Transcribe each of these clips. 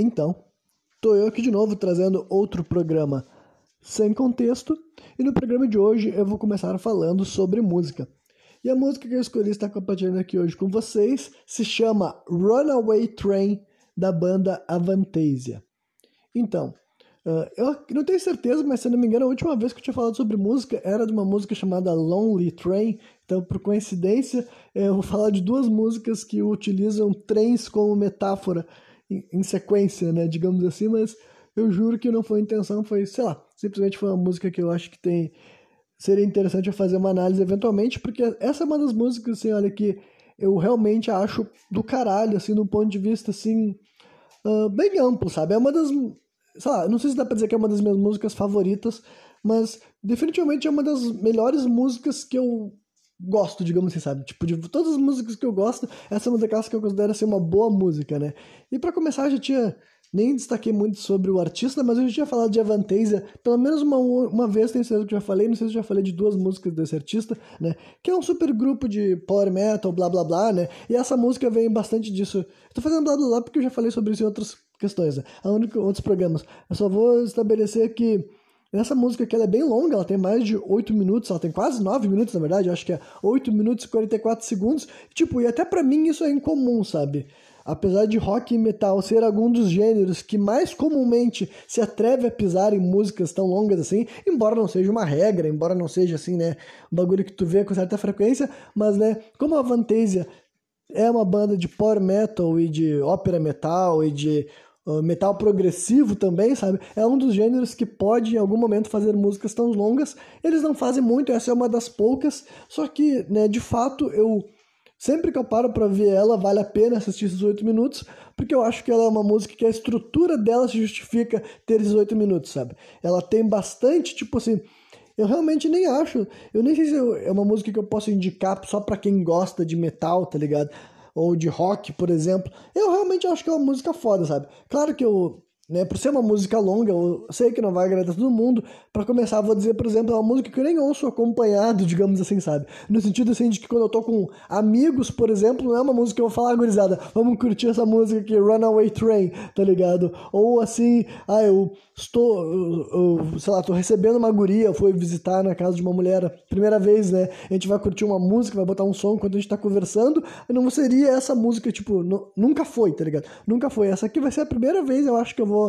Então, tô eu aqui de novo trazendo outro programa sem contexto, e no programa de hoje eu vou começar falando sobre música. E a música que eu escolhi estar compartilhando aqui hoje com vocês se chama Runaway Train, da banda Avantasia. Então, uh, eu não tenho certeza, mas se não me engano, a última vez que eu tinha falado sobre música era de uma música chamada Lonely Train. Então, por coincidência, eu vou falar de duas músicas que utilizam trens como metáfora em, sequência, né, digamos assim, mas eu juro que não foi intenção, foi, sei lá, simplesmente foi uma música que eu acho que tem seria interessante eu fazer uma análise eventualmente, porque essa é uma das músicas, assim, olha, que eu realmente acho do caralho, assim, um ponto de vista, assim, uh, bem amplo, sabe? É uma das, sei lá, não sei se dá pra dizer que é uma das minhas músicas favoritas, mas definitivamente é uma das melhores músicas que eu gosto, digamos assim, sabe? Tipo, de todas as músicas que eu gosto, essa é uma daquelas que eu considero ser uma boa música, né? E para começar, eu já tinha nem destaquei muito sobre o artista, mas eu já tinha falado de Avantasia, pelo menos uma, uma vez, tenho certeza que já falei, não sei se já falei de duas músicas desse artista, né? Que é um super grupo de power metal, blá blá blá, né? E essa música vem bastante disso. Eu tô fazendo blá blá blá porque eu já falei sobre isso em outras questões, né? A única, outros programas. Eu só vou estabelecer que essa música aqui é bem longa, ela tem mais de 8 minutos, ela tem quase 9 minutos, na verdade, acho que é 8 minutos e 44 segundos. Tipo, e até para mim isso é incomum, sabe? Apesar de rock e metal ser algum dos gêneros que mais comumente se atreve a pisar em músicas tão longas assim, embora não seja uma regra, embora não seja assim, né, um bagulho que tu vê com certa frequência, mas né, como a Vantasia é uma banda de power metal e de ópera metal e de uh, metal progressivo também, sabe? É um dos gêneros que pode em algum momento fazer músicas tão longas. Eles não fazem muito, essa é uma das poucas, só que, né, de fato eu Sempre que eu paro para ver ela, vale a pena assistir esses oito minutos, porque eu acho que ela é uma música que a estrutura dela se justifica ter esses oito minutos, sabe? Ela tem bastante, tipo assim, eu realmente nem acho, eu nem sei se é uma música que eu posso indicar só para quem gosta de metal, tá ligado? Ou de rock, por exemplo. Eu realmente acho que é uma música foda, sabe? Claro que eu né? Por ser uma música longa, eu sei que não vai agradar todo mundo. Para começar, vou dizer, por exemplo, é uma música que eu nem ouço acompanhado, digamos assim, sabe? No sentido assim de que quando eu tô com amigos, por exemplo, não é uma música que eu vou falar, gurizada, vamos curtir essa música aqui, Runaway Train, tá ligado? Ou assim, ah, eu estou, eu, eu, sei lá, tô recebendo uma guria, fui visitar na casa de uma mulher, primeira vez, né? A gente vai curtir uma música, vai botar um som enquanto a gente tá conversando, não seria essa música, tipo, nunca foi, tá ligado? Nunca foi. Essa aqui vai ser a primeira vez, eu acho que eu vou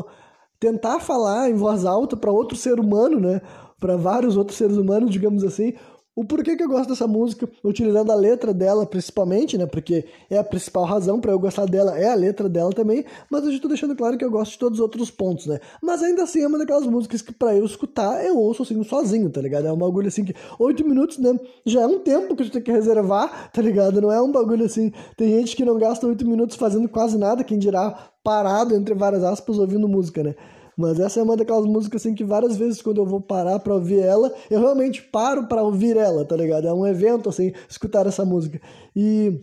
tentar falar em voz alta para outro ser humano, né? Para vários outros seres humanos, digamos assim, o porquê que eu gosto dessa música, utilizando a letra dela principalmente, né? Porque é a principal razão para eu gostar dela, é a letra dela também, mas eu já tô deixando claro que eu gosto de todos os outros pontos, né? Mas ainda assim é uma daquelas músicas que para eu escutar, eu ouço assim sozinho, tá ligado? É um bagulho assim que oito minutos, né? Já é um tempo que a gente tem que reservar, tá ligado? Não é um bagulho assim. Tem gente que não gasta oito minutos fazendo quase nada, quem dirá parado entre várias aspas ouvindo música, né? Mas essa é uma daquelas músicas assim que várias vezes quando eu vou parar para ouvir ela, eu realmente paro para ouvir ela, tá ligado? É um evento assim, escutar essa música. E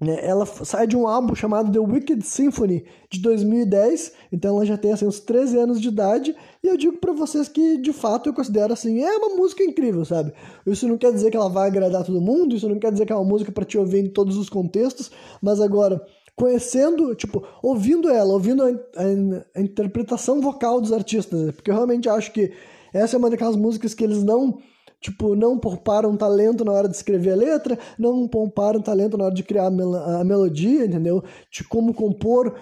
né, ela sai de um álbum chamado The Wicked Symphony de 2010, então ela já tem assim uns 13 anos de idade, e eu digo para vocês que de fato eu considero assim, é uma música incrível, sabe? Isso não quer dizer que ela vai agradar todo mundo, isso não quer dizer que é uma música para te ouvir em todos os contextos, mas agora conhecendo, tipo, ouvindo ela, ouvindo a, a, a interpretação vocal dos artistas, né? porque eu realmente acho que essa é uma daquelas músicas que eles não, tipo, não pouparam talento na hora de escrever a letra, não pouparam talento na hora de criar a, mel a melodia, entendeu? De como compor,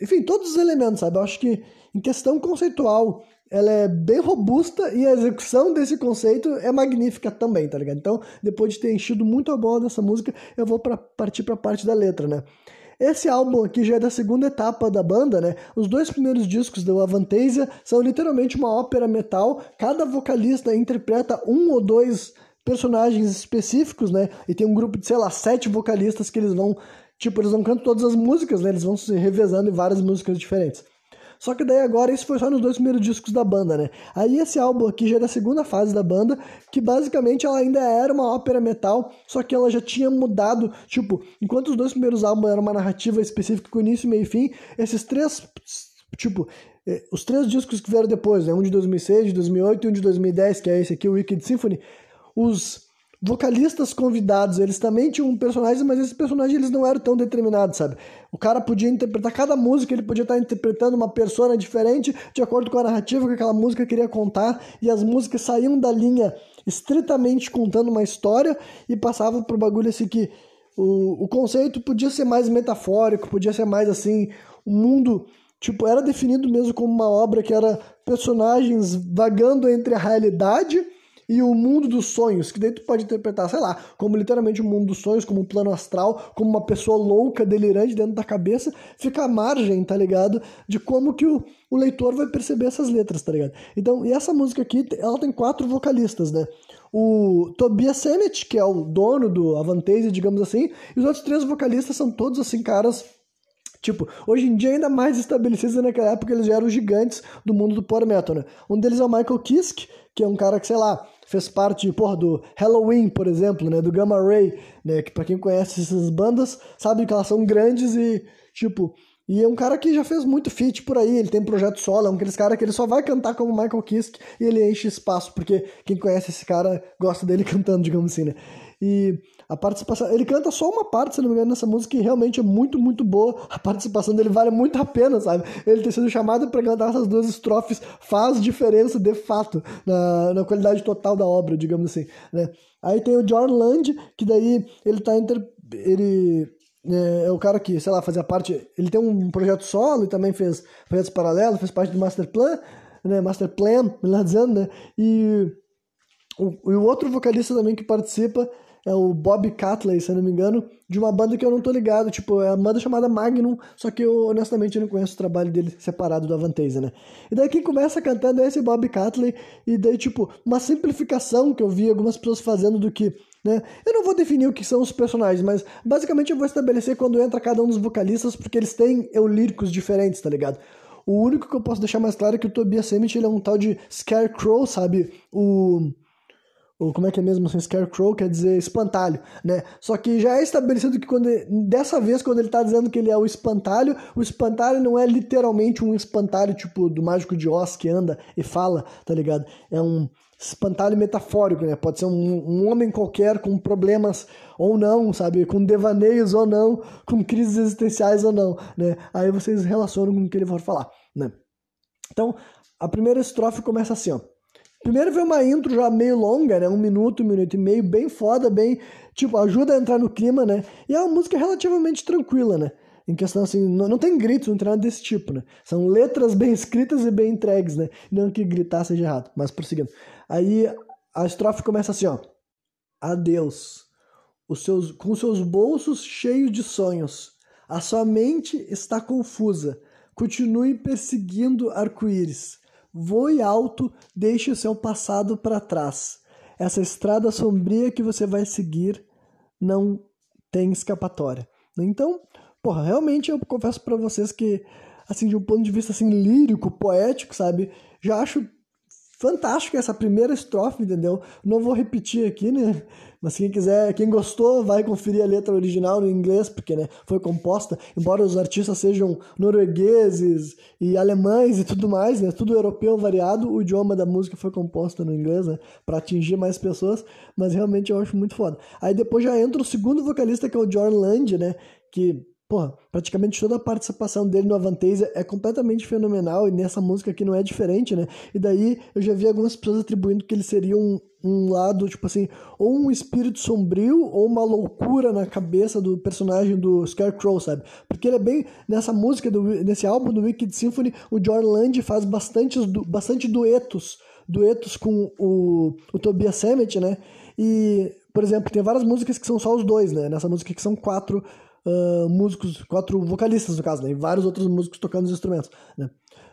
enfim, todos os elementos, sabe? Eu acho que em questão conceitual, ela é bem robusta e a execução desse conceito é magnífica também, tá ligado? Então, depois de ter enchido muito a bola dessa música, eu vou pra, partir para a parte da letra, né? Esse álbum aqui já é da segunda etapa da banda, né? Os dois primeiros discos do Avantasia são literalmente uma ópera metal. Cada vocalista interpreta um ou dois personagens específicos, né? E tem um grupo de, sei lá, sete vocalistas que eles vão, tipo, eles não cantam todas as músicas, né? Eles vão se revezando em várias músicas diferentes. Só que daí agora isso foi só nos dois primeiros discos da banda, né? Aí esse álbum aqui já é da segunda fase da banda, que basicamente ela ainda era uma ópera metal, só que ela já tinha mudado, tipo, enquanto os dois primeiros álbuns eram uma narrativa específica com início, meio e fim, esses três, tipo, eh, os três discos que vieram depois, né? Um de 2006, de 2008 e um de 2010, que é esse aqui, o Wicked Symphony, os vocalistas convidados, eles também tinham personagens, mas esses personagens eles não eram tão determinados, sabe? O cara podia interpretar cada música, ele podia estar interpretando uma persona diferente de acordo com a narrativa que aquela música queria contar, e as músicas saíam da linha estritamente contando uma história e passavam pro bagulho assim que o, o conceito podia ser mais metafórico, podia ser mais assim, o mundo Tipo, era definido mesmo como uma obra que era personagens vagando entre a realidade e o mundo dos sonhos, que daí tu pode interpretar, sei lá, como literalmente o mundo dos sonhos, como um plano astral, como uma pessoa louca, delirante dentro da cabeça, fica à margem, tá ligado? De como que o, o leitor vai perceber essas letras, tá ligado? Então, e essa música aqui, ela tem quatro vocalistas, né? O Tobias Sammet, que é o dono do Avantasia, digamos assim, e os outros três vocalistas são todos, assim, caras Tipo, hoje em dia ainda mais estabelecidos naquela época eles já eram gigantes do mundo do power metal, né? Um deles é o Michael Kiske, que é um cara que, sei lá, fez parte, porra, do Halloween, por exemplo, né? Do Gamma Ray, né? Que pra quem conhece essas bandas, sabe que elas são grandes e, tipo... E é um cara que já fez muito feat por aí, ele tem projeto solo, é um aqueles cara que ele só vai cantar como Michael Kiske e ele enche espaço, porque quem conhece esse cara gosta dele cantando, digamos assim, né? E a participação. Ele canta só uma parte, se não me engano, nessa música, que realmente é muito, muito boa. A participação dele vale muito a pena, sabe? Ele ter sido chamado para cantar essas duas estrofes faz diferença de fato na, na qualidade total da obra, digamos assim, né? Aí tem o John Land, que daí ele tá inter... ele é, é, o cara que, sei lá, fazia parte. Ele tem um projeto solo e também fez projetos paralelos, fez parte do Master Plan, né? Master Plan, melhor dizendo, né? E o, e o outro vocalista também que participa é o Bob Catley, se eu não me engano, de uma banda que eu não tô ligado, tipo, é uma banda chamada Magnum, só que eu honestamente não conheço o trabalho dele separado do Avantasia, né? E daí quem começa cantando é esse Bob Catley, e daí, tipo, uma simplificação que eu vi algumas pessoas fazendo do que, né? Eu não vou definir o que são os personagens, mas basicamente eu vou estabelecer quando entra cada um dos vocalistas, porque eles têm eulíricos diferentes, tá ligado? O único que eu posso deixar mais claro é que o Tobias Emmett, ele é um tal de Scarecrow, sabe? O ou como é que é mesmo assim, scarecrow quer dizer espantalho, né? Só que já é estabelecido que quando dessa vez quando ele está dizendo que ele é o espantalho, o espantalho não é literalmente um espantalho tipo do mágico de Oz que anda e fala, tá ligado? É um espantalho metafórico, né? Pode ser um, um homem qualquer com problemas ou não, sabe? Com devaneios ou não, com crises existenciais ou não, né? Aí vocês relacionam com o que ele for falar, né? Então, a primeira estrofe começa assim, ó. Primeiro vem uma intro já meio longa, né? Um minuto, um minuto e meio, bem foda, bem. Tipo, ajuda a entrar no clima, né? E é uma música relativamente tranquila, né? Em questão assim, não, não tem gritos, não tem nada desse tipo, né? São letras bem escritas e bem entregues, né? Não que gritar seja errado, mas prosseguindo. Aí a estrofe começa assim, ó. Adeus. Os seus, com seus bolsos cheios de sonhos. A sua mente está confusa. Continue perseguindo arco-íris. Voe alto, deixe o seu passado para trás. Essa estrada sombria que você vai seguir não tem escapatória. Então, porra, realmente eu confesso para vocês que, assim, de um ponto de vista assim lírico, poético, sabe, já acho fantástico essa primeira estrofe, entendeu? Não vou repetir aqui, né? Mas quem quiser, quem gostou, vai conferir a letra original no inglês, porque né, foi composta, embora os artistas sejam noruegueses e alemães e tudo mais, né, tudo europeu variado, o idioma da música foi composta no inglês, né, para atingir mais pessoas, mas realmente eu acho muito foda. Aí depois já entra o segundo vocalista, que é o John Land, né, que porra, praticamente toda a participação dele no Avantasia é completamente fenomenal e nessa música aqui não é diferente, né? E daí eu já vi algumas pessoas atribuindo que ele seria um, um lado, tipo assim, ou um espírito sombrio ou uma loucura na cabeça do personagem do Scarecrow, sabe? Porque ele é bem. Nessa música, do, nesse álbum do Wicked Symphony, o John Land faz bastante, bastante duetos. Duetos com o, o Tobias Sammet, né? E, por exemplo, tem várias músicas que são só os dois, né? Nessa música que são quatro uh, músicos, quatro vocalistas no caso, né? E vários outros músicos tocando os instrumentos, né?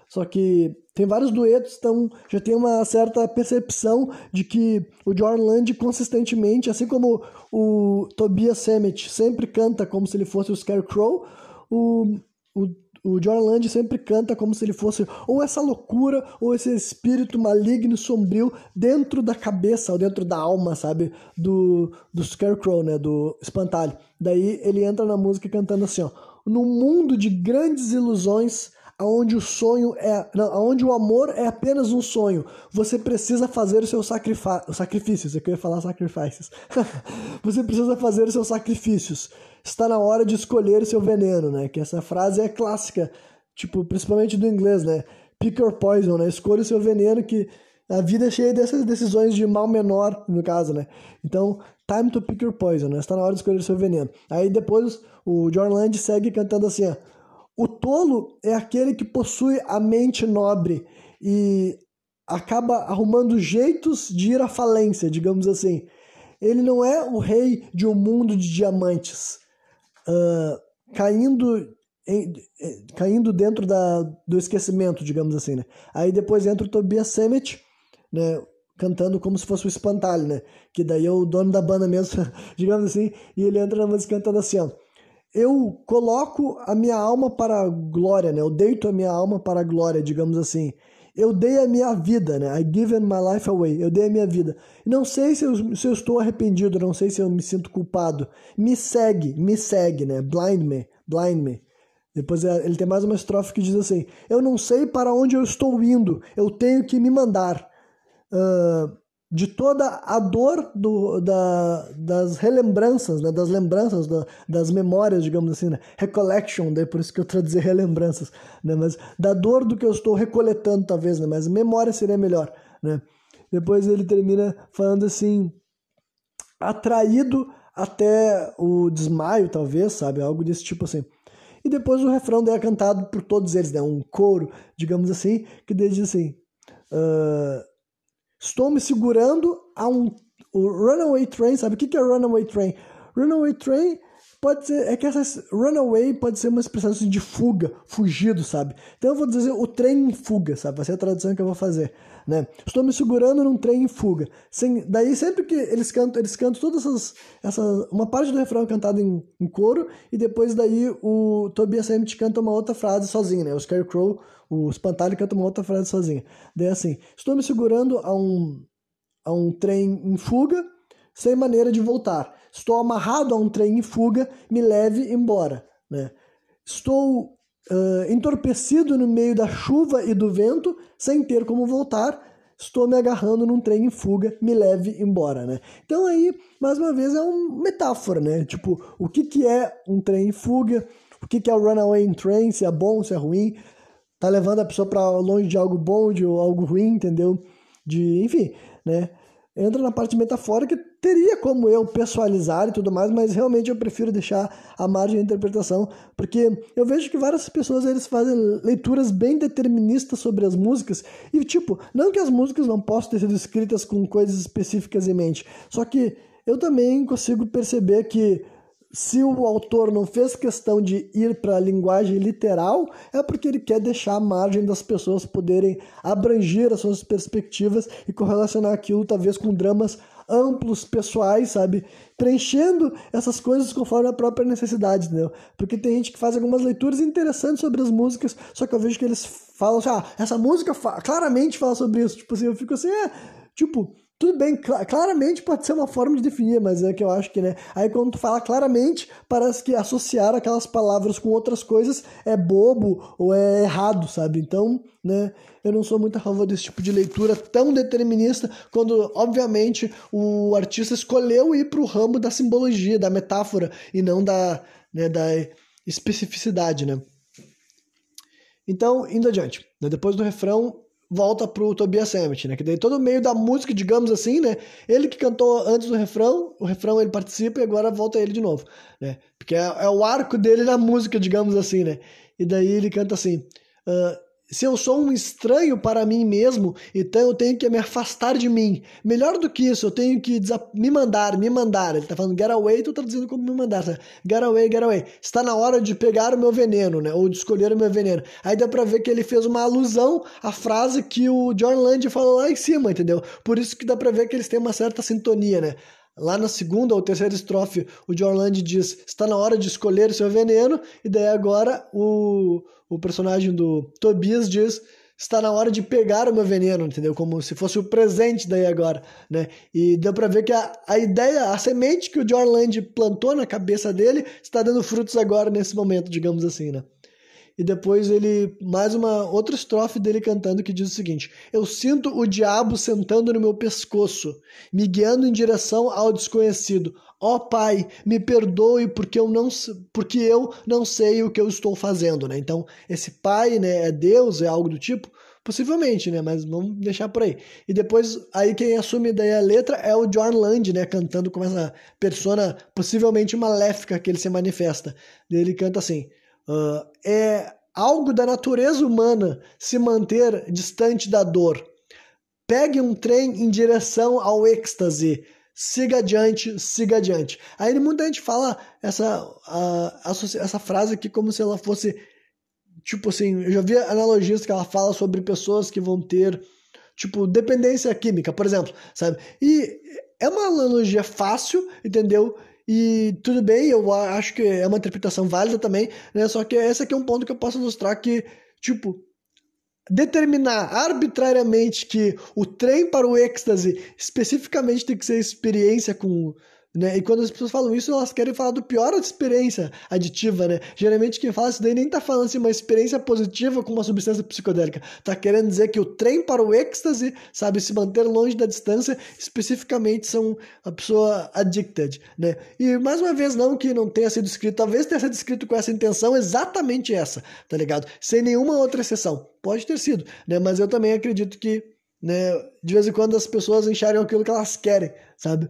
Só que tem vários duetos, então já tem uma certa percepção de que o John Land consistentemente, assim como o Tobias Sammet sempre canta como se ele fosse o Scarecrow, o, o, o John Land sempre canta como se ele fosse ou essa loucura ou esse espírito maligno, sombrio dentro da cabeça ou dentro da alma, sabe, do, do Scarecrow, né, do espantalho. Daí ele entra na música cantando assim, ó, no mundo de grandes ilusões aonde o sonho é, não, aonde o amor é apenas um sonho. Você precisa fazer os seus sacrifícios. Eu queria falar sacrifícios. você precisa fazer os seus sacrifícios. Está na hora de escolher o seu veneno, né? Que essa frase é clássica, tipo, principalmente do inglês, né? Pick your poison, né? Escolha o seu veneno que a vida é cheia dessas decisões de mal menor, no caso, né? Então, time to pick your poison, né? Está na hora de escolher o seu veneno. Aí depois o John Land segue cantando assim, ó. O tolo é aquele que possui a mente nobre e acaba arrumando jeitos de ir à falência, digamos assim. Ele não é o rei de um mundo de diamantes, uh, caindo, em, caindo dentro da, do esquecimento, digamos assim. Né? Aí depois entra o Tobias Sammet, né, cantando como se fosse o espantalho, né? Que daí é o dono da banda mesmo, digamos assim, e ele entra na música cantando assim, ó eu coloco a minha alma para a glória, né? Eu deito a minha alma para a glória, digamos assim. Eu dei a minha vida, né? I given my life away. Eu dei a minha vida. Não sei se eu, se eu estou arrependido, não sei se eu me sinto culpado. Me segue, me segue, né? Blind me, blind me. Depois é, ele tem mais uma estrofe que diz assim: Eu não sei para onde eu estou indo, eu tenho que me mandar. Uh, de toda a dor do, da, das relembranças, né? das lembranças, da, das memórias, digamos assim, né? recollection, daí por isso que eu traduzi relembranças, né? mas da dor do que eu estou recoletando, talvez, né? mas memória seria melhor. Né? Depois ele termina falando assim, atraído até o desmaio, talvez, sabe, algo desse tipo assim. E depois o refrão daí é cantado por todos eles, né? um coro, digamos assim, que diz assim... Uh, Estou me segurando a um o runaway train, sabe o que é runaway train? Runaway train pode ser, é que essa runaway pode ser uma expressão assim de fuga, fugido, sabe? Então eu vou dizer o trem em fuga, sabe? Vai ser a tradução que eu vou fazer, né? Estou me segurando num trem em fuga. Sem, daí sempre que eles cantam, eles cantam todas essas, essas uma parte do refrão é cantada em, em coro e depois daí o Tobias Emmett canta uma outra frase sozinho, né? O Scarecrow, o Espantalho canta uma outra frase sozinho. Daí é assim, estou me segurando a um a um trem em fuga sem maneira de voltar. Estou amarrado a um trem em fuga, me leve embora. Né? Estou uh, entorpecido no meio da chuva e do vento, sem ter como voltar. Estou me agarrando num trem em fuga, me leve embora, né? Então aí, mais uma vez, é uma metáfora, né? Tipo, o que, que é um trem em fuga? O que, que é o runaway train? Se é bom, se é ruim? Tá levando a pessoa para longe de algo bom, de algo ruim, entendeu? De, enfim, né? entra na parte metafórica, teria como eu pessoalizar e tudo mais, mas realmente eu prefiro deixar a margem de interpretação, porque eu vejo que várias pessoas eles fazem leituras bem deterministas sobre as músicas, e tipo, não que as músicas não possam ter sido escritas com coisas específicas em mente, só que eu também consigo perceber que se o autor não fez questão de ir para a linguagem literal, é porque ele quer deixar a margem das pessoas poderem abranger as suas perspectivas e correlacionar aquilo talvez com dramas amplos, pessoais, sabe? Preenchendo essas coisas conforme a própria necessidade, entendeu? Porque tem gente que faz algumas leituras interessantes sobre as músicas, só que eu vejo que eles falam assim, ah, essa música fa claramente fala sobre isso. Tipo assim, eu fico assim, é, tipo, tudo bem, cl claramente pode ser uma forma de definir, mas é que eu acho que, né? Aí quando tu fala claramente, parece que associar aquelas palavras com outras coisas é bobo ou é errado, sabe? Então, né? Eu não sou muito a favor desse tipo de leitura tão determinista, quando, obviamente, o artista escolheu ir para o ramo da simbologia, da metáfora, e não da, né, da especificidade, né? Então, indo adiante. Né? Depois do refrão, volta pro Tobias Sammet, né? Que daí todo meio da música, digamos assim, né? Ele que cantou antes do refrão, o refrão ele participa e agora volta ele de novo, né? Porque é, é o arco dele na música, digamos assim, né? E daí ele canta assim... Uh, se eu sou um estranho para mim mesmo, então eu tenho que me afastar de mim. Melhor do que isso, eu tenho que me mandar, me mandar. Ele está falando get away, estou traduzindo como me mandar. Sabe? Get away, get away. Está na hora de pegar o meu veneno, né? Ou de escolher o meu veneno. Aí dá para ver que ele fez uma alusão à frase que o John Land falou lá em cima, entendeu? Por isso que dá para ver que eles têm uma certa sintonia, né? Lá na segunda ou terceira estrofe, o John Land diz: está na hora de escolher o seu veneno, e daí agora o o personagem do Tobias diz está na hora de pegar o meu veneno, entendeu? Como se fosse o presente daí agora, né? E deu para ver que a, a ideia, a semente que o John Land plantou na cabeça dele está dando frutos agora nesse momento, digamos assim, né? E depois ele. Mais uma outra estrofe dele cantando que diz o seguinte: Eu sinto o diabo sentando no meu pescoço, me guiando em direção ao desconhecido. Ó oh, Pai, me perdoe porque eu não porque eu não sei o que eu estou fazendo, né? Então, esse Pai, né, é Deus, é algo do tipo, possivelmente, né? Mas vamos deixar por aí. E depois, aí quem assume daí a letra é o John Land, né, cantando com essa persona possivelmente maléfica que ele se manifesta. Ele canta assim: É algo da natureza humana se manter distante da dor. Pegue um trem em direção ao êxtase. Siga adiante, siga adiante. Aí muita gente fala essa, essa frase aqui como se ela fosse. Tipo assim, eu já vi analogias que ela fala sobre pessoas que vão ter, tipo, dependência química, por exemplo, sabe? E é uma analogia fácil, entendeu? E tudo bem, eu acho que é uma interpretação válida também, né? Só que esse aqui é um ponto que eu posso ilustrar que, tipo, determinar arbitrariamente que o trem para o êxtase especificamente tem que ser experiência com né? E quando as pessoas falam isso, elas querem falar do pior experiência aditiva, né? Geralmente quem fala isso daí nem tá falando assim uma experiência positiva com uma substância psicodélica. Tá querendo dizer que o trem para o êxtase, sabe, se manter longe da distância, especificamente são a pessoa addicted, né? E mais uma vez, não que não tenha sido escrito, talvez tenha sido escrito com essa intenção exatamente essa, tá ligado? Sem nenhuma outra exceção. Pode ter sido, né? Mas eu também acredito que, né, de vez em quando as pessoas enxergam aquilo que elas querem, sabe?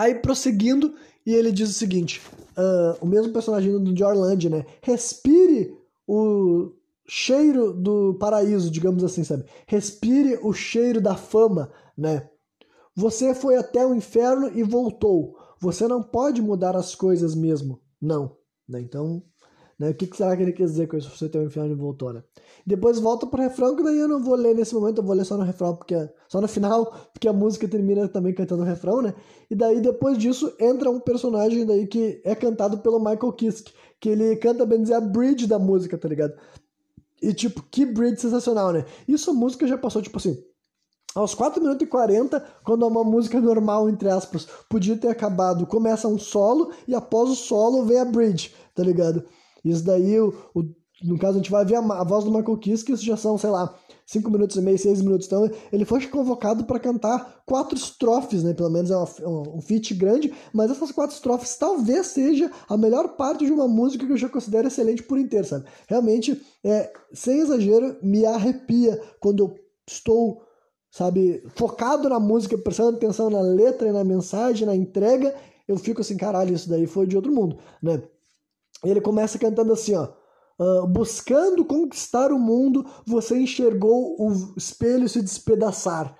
Aí prosseguindo, e ele diz o seguinte: uh, o mesmo personagem do Jorland, né? Respire o cheiro do paraíso, digamos assim, sabe? Respire o cheiro da fama, né? Você foi até o inferno e voltou. Você não pode mudar as coisas mesmo. Não. Né? Então, né? O que, que, será que ele quer dizer com isso? Você tem o inferno e voltou, né? Depois volta pro refrão, que daí eu não vou ler nesse momento, eu vou ler só no refrão, porque só no final, porque a música termina também cantando o refrão, né? E daí depois disso entra um personagem daí que é cantado pelo Michael Kiske, que ele canta bem dizer a bridge da música, tá ligado? E tipo, que bridge sensacional, né? Isso a música já passou, tipo assim, aos 4 minutos e 40, quando uma música normal, entre aspas, podia ter acabado, começa um solo e após o solo vem a bridge, tá ligado? Isso daí, o, o, no caso, a gente vai ver a, a voz do Michael Kiss, que isso já são, sei lá, 5 minutos e meio, 6 minutos. Então, ele foi convocado para cantar quatro estrofes, né? Pelo menos é uma, um feat grande, mas essas quatro estrofes talvez seja a melhor parte de uma música que eu já considero excelente por inteiro, sabe? Realmente, é, sem exagero, me arrepia quando eu estou sabe, focado na música, prestando atenção na letra e na mensagem, na entrega, eu fico assim, caralho, isso daí foi de outro mundo, né? Ele começa cantando assim, ó. Uh, buscando conquistar o mundo, você enxergou o espelho se despedaçar.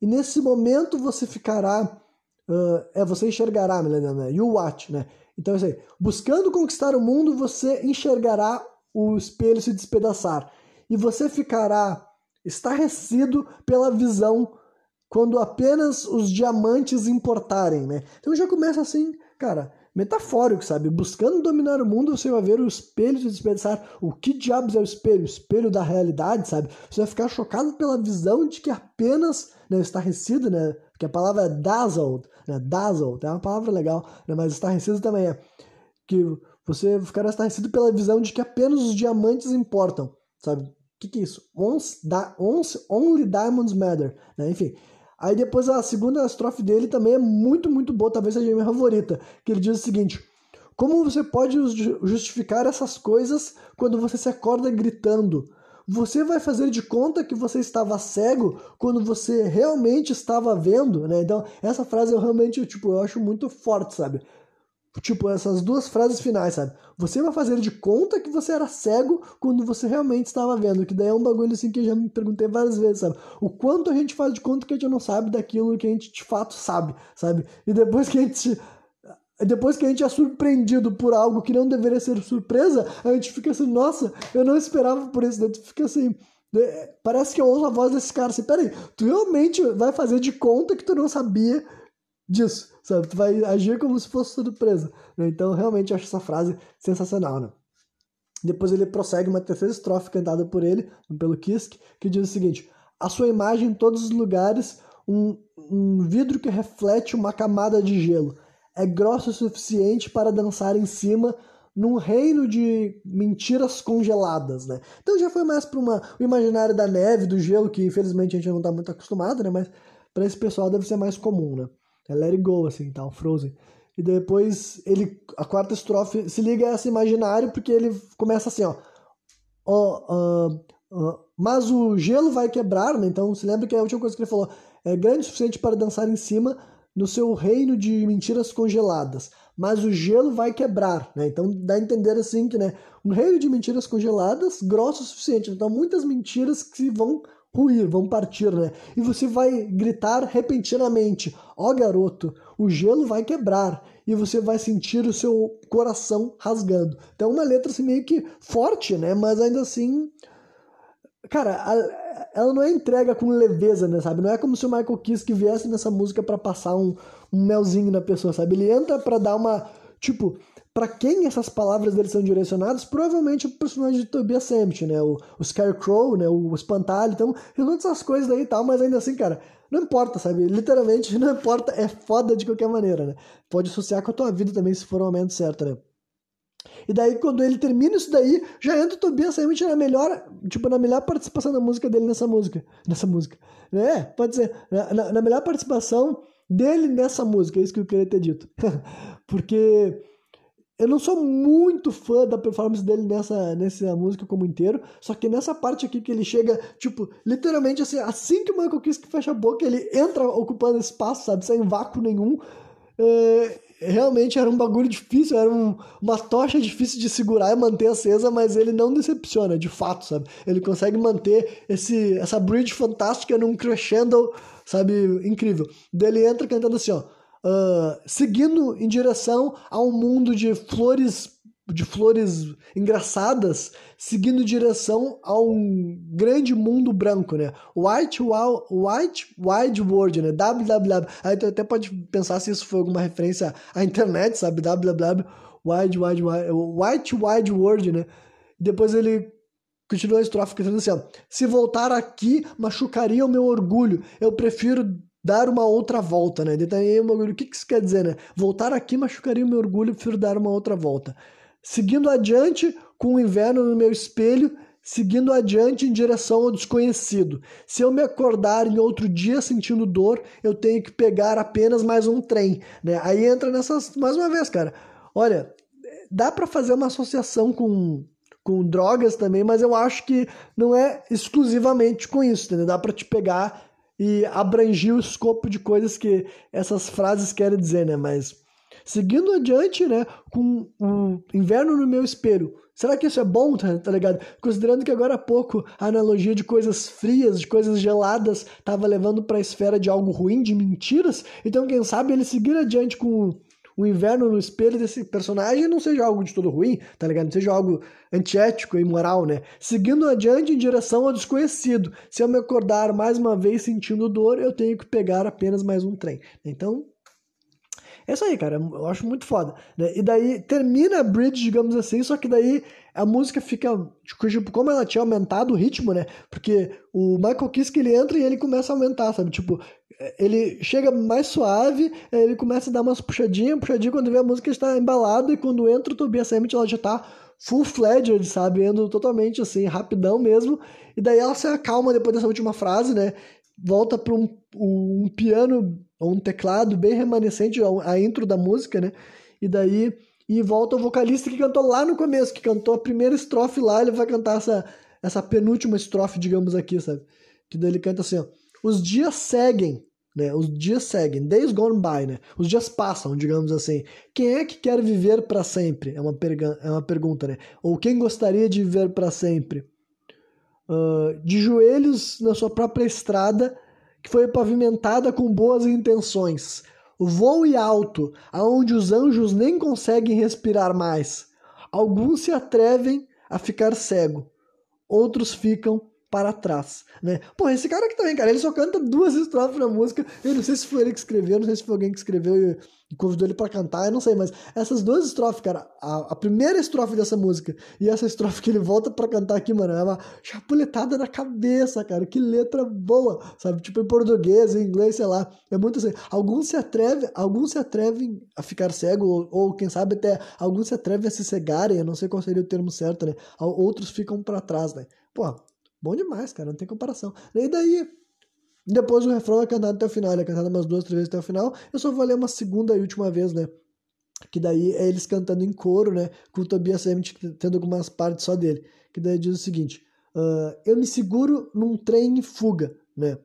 E nesse momento você ficará. Uh, é, você enxergará, né? You watch, né? Então é isso aí. Buscando conquistar o mundo, você enxergará o espelho se despedaçar. E você ficará estarrecido pela visão quando apenas os diamantes importarem, né? Então já começa assim, cara metafórico, sabe? Buscando dominar o mundo, você vai ver o espelho se desperdiçar. O que diabos é o espelho? O espelho da realidade, sabe? Você vai ficar chocado pela visão de que apenas, né, estarrecido, né? Porque a palavra é dazzled, né? Dazzled é uma palavra legal, né? Mas estarrecido também é. Que você ficará estarrecido pela visão de que apenas os diamantes importam, sabe? O que, que é isso? Once, da, once, only diamonds matter, né? Enfim, Aí depois a segunda estrofe dele também é muito, muito boa, talvez seja a minha favorita, que ele diz o seguinte: Como você pode justificar essas coisas quando você se acorda gritando? Você vai fazer de conta que você estava cego quando você realmente estava vendo, né? Então, essa frase eu realmente, tipo, eu acho muito forte, sabe? Tipo, essas duas frases finais, sabe? Você vai fazer de conta que você era cego quando você realmente estava vendo. Que daí é um bagulho assim que eu já me perguntei várias vezes, sabe? O quanto a gente faz de conta que a gente não sabe daquilo que a gente de fato sabe, sabe? E depois que a gente. Depois que a gente é surpreendido por algo que não deveria ser surpresa, a gente fica assim, nossa, eu não esperava por isso. Daí fica assim. Né? Parece que eu ouço a voz desse cara assim, peraí, tu realmente vai fazer de conta que tu não sabia disso sabe? Tu vai agir como se fosse surpresa. Né? Então, realmente, acho essa frase sensacional, né? Depois ele prossegue uma terceira estrofe cantada por ele, pelo Kisk, que diz o seguinte: A sua imagem em todos os lugares, um, um vidro que reflete uma camada de gelo. É grosso o suficiente para dançar em cima num reino de mentiras congeladas, né? Então já foi mais para uma o imaginário da neve, do gelo, que infelizmente a gente não está muito acostumado, né? Mas para esse pessoal deve ser mais comum, né? É Let It Go, assim, tal, Frozen. E depois ele a quarta estrofe se liga a esse imaginário porque ele começa assim, ó. uh, uh, mas o gelo vai quebrar, né? Então se lembra que a última coisa que ele falou é grande o suficiente para dançar em cima no seu reino de mentiras congeladas mas o gelo vai quebrar, né? Então dá a entender assim que, né, um reino de mentiras congeladas, grosso o suficiente. Então muitas mentiras que vão ruir, vão partir, né? E você vai gritar repentinamente: "Ó oh, garoto, o gelo vai quebrar" e você vai sentir o seu coração rasgando. Então uma letra assim meio que forte, né? Mas ainda assim, cara, a, ela não é entrega com leveza, né, sabe? Não é como se o Michael Kiske viesse nessa música para passar um um melzinho na pessoa, sabe? Ele entra para dar uma. Tipo, para quem essas palavras dele são direcionadas? Provavelmente o personagem de Tobias Sammet, né? O, o Scarecrow, né? O espantalho. Então, todas essas coisas aí e tal, mas ainda assim, cara, não importa, sabe? Literalmente, não importa, é foda de qualquer maneira, né? Pode associar com a tua vida também, se for o momento certo, né? E daí, quando ele termina isso daí, já entra o Tobias Sammet na melhor, tipo, na melhor participação da música dele nessa música. Nessa música. É, pode ser. Na, na melhor participação dele nessa música, é isso que eu queria ter dito. Porque eu não sou muito fã da performance dele nessa, nessa música como inteiro, só que nessa parte aqui que ele chega, tipo, literalmente assim, assim que o Michael Kiske fecha a boca, ele entra ocupando espaço, sabe, sem vácuo nenhum. É, realmente era um bagulho difícil, era um, uma tocha difícil de segurar e manter acesa, mas ele não decepciona, de fato, sabe? Ele consegue manter esse, essa bridge fantástica num crescendo sabe? Incrível. Daí ele entra cantando assim, ó. Uh, seguindo em direção a um mundo de flores de flores engraçadas, seguindo em direção a um grande mundo branco, né? White, wow, white Wide World, né? www. Aí tu até pode pensar se isso foi alguma referência à internet, sabe? www. Wide, wide, wide, white Wide World, né? Depois ele Continua a estrofe cantando assim. Se voltar aqui, machucaria o meu orgulho. Eu prefiro dar uma outra volta, né? Então, aí, o que, que isso quer dizer, né? Voltar aqui machucaria o meu orgulho, prefiro dar uma outra volta. Seguindo adiante, com o inverno no meu espelho, seguindo adiante em direção ao desconhecido. Se eu me acordar em outro dia sentindo dor, eu tenho que pegar apenas mais um trem, né? Aí entra nessas mais uma vez, cara. Olha, dá para fazer uma associação com com drogas também, mas eu acho que não é exclusivamente com isso, entendeu? Dá para te pegar e abranger o escopo de coisas que essas frases querem dizer, né? Mas seguindo adiante, né, com o inverno no meu espelho. Será que isso é bom, tá, tá ligado? Considerando que agora há pouco a analogia de coisas frias, de coisas geladas, estava levando para a esfera de algo ruim, de mentiras. Então, quem sabe ele seguir adiante com o inverno no espelho desse personagem não seja algo de todo ruim, tá ligado? Não seja algo antiético e imoral, né? Seguindo adiante em direção ao desconhecido. Se eu me acordar mais uma vez sentindo dor, eu tenho que pegar apenas mais um trem. Então, é isso aí, cara. Eu acho muito foda. Né? E daí termina a bridge, digamos assim, só que daí a música fica. Tipo, como ela tinha aumentado o ritmo, né? Porque o Michael Kiske ele entra e ele começa a aumentar, sabe? Tipo, ele chega mais suave, ele começa a dar umas puxadinhas, puxadinha, quando vê a música está embalada, e quando entra o Tobias Emmett, ela já tá full-fledged, sabe? Indo totalmente assim, rapidão mesmo. E daí ela se acalma depois dessa última frase, né? Volta para um, um piano um teclado bem remanescente, a intro da música, né? E daí e volta o vocalista que cantou lá no começo, que cantou a primeira estrofe lá, ele vai cantar essa, essa penúltima estrofe, digamos aqui, sabe? Que daí ele canta assim, ó, os dias seguem, né? Os dias seguem, days gone by, né? Os dias passam, digamos assim. Quem é que quer viver para sempre? É uma, é uma pergunta, né? Ou quem gostaria de viver para sempre? Uh, de joelhos na sua própria estrada, que foi pavimentada com boas intenções. Voe alto, aonde os anjos nem conseguem respirar mais. Alguns se atrevem a ficar cego, outros ficam para trás, né? Pô, esse cara aqui também, cara, ele só canta duas estrofes na música. Eu não sei se foi ele que escreveu, não sei se foi alguém que escreveu e, convidou ele para cantar, eu não sei, mas essas duas estrofes, cara, a, a, primeira estrofe dessa música e essa estrofe que ele volta para cantar aqui, mano, é uma chapuletada na cabeça, cara. Que letra boa, sabe? Tipo em português, em inglês, sei lá. É muito assim. Alguns se atrevem, alguns se atrevem a ficar cego ou, ou quem sabe até alguns se atrevem a se cegarem, eu não sei qual seria o termo certo, né? Outros ficam para trás, né? Pô, Bom demais, cara, não tem comparação. E daí, depois o refrão é cantado até o final, ele é cantado umas duas, três vezes até o final. Eu só vou ler uma segunda e última vez, né? Que daí é eles cantando em coro, né? Com o Tobias Emmett tendo algumas partes só dele. Que daí diz o seguinte: uh, Eu me seguro num trem em fuga, né?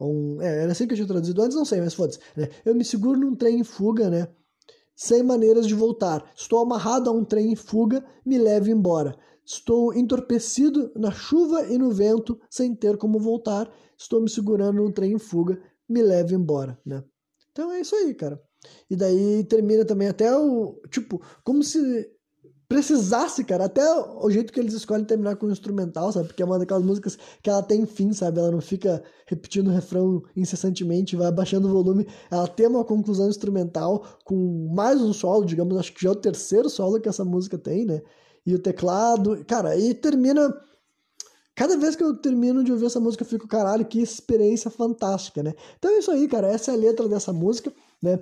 Um, é, era assim que eu tinha traduzido antes, não sei, mas foda-se. Né? Eu me seguro num trem em fuga, né? Sem maneiras de voltar. Estou amarrado a um trem em fuga, me leve embora. Estou entorpecido na chuva e no vento, sem ter como voltar. Estou me segurando num trem em fuga, me leve embora, né? Então é isso aí, cara. E daí termina também até o. Tipo, como se precisasse, cara. Até o jeito que eles escolhem terminar com o instrumental, sabe? Porque é uma daquelas músicas que ela tem fim, sabe? Ela não fica repetindo o refrão incessantemente, vai abaixando o volume. Ela tem uma conclusão instrumental com mais um solo, digamos, acho que já é o terceiro solo que essa música tem, né? E o teclado. Cara, aí termina. Cada vez que eu termino de ouvir essa música, eu fico, caralho, que experiência fantástica, né? Então é isso aí, cara. Essa é a letra dessa música, né?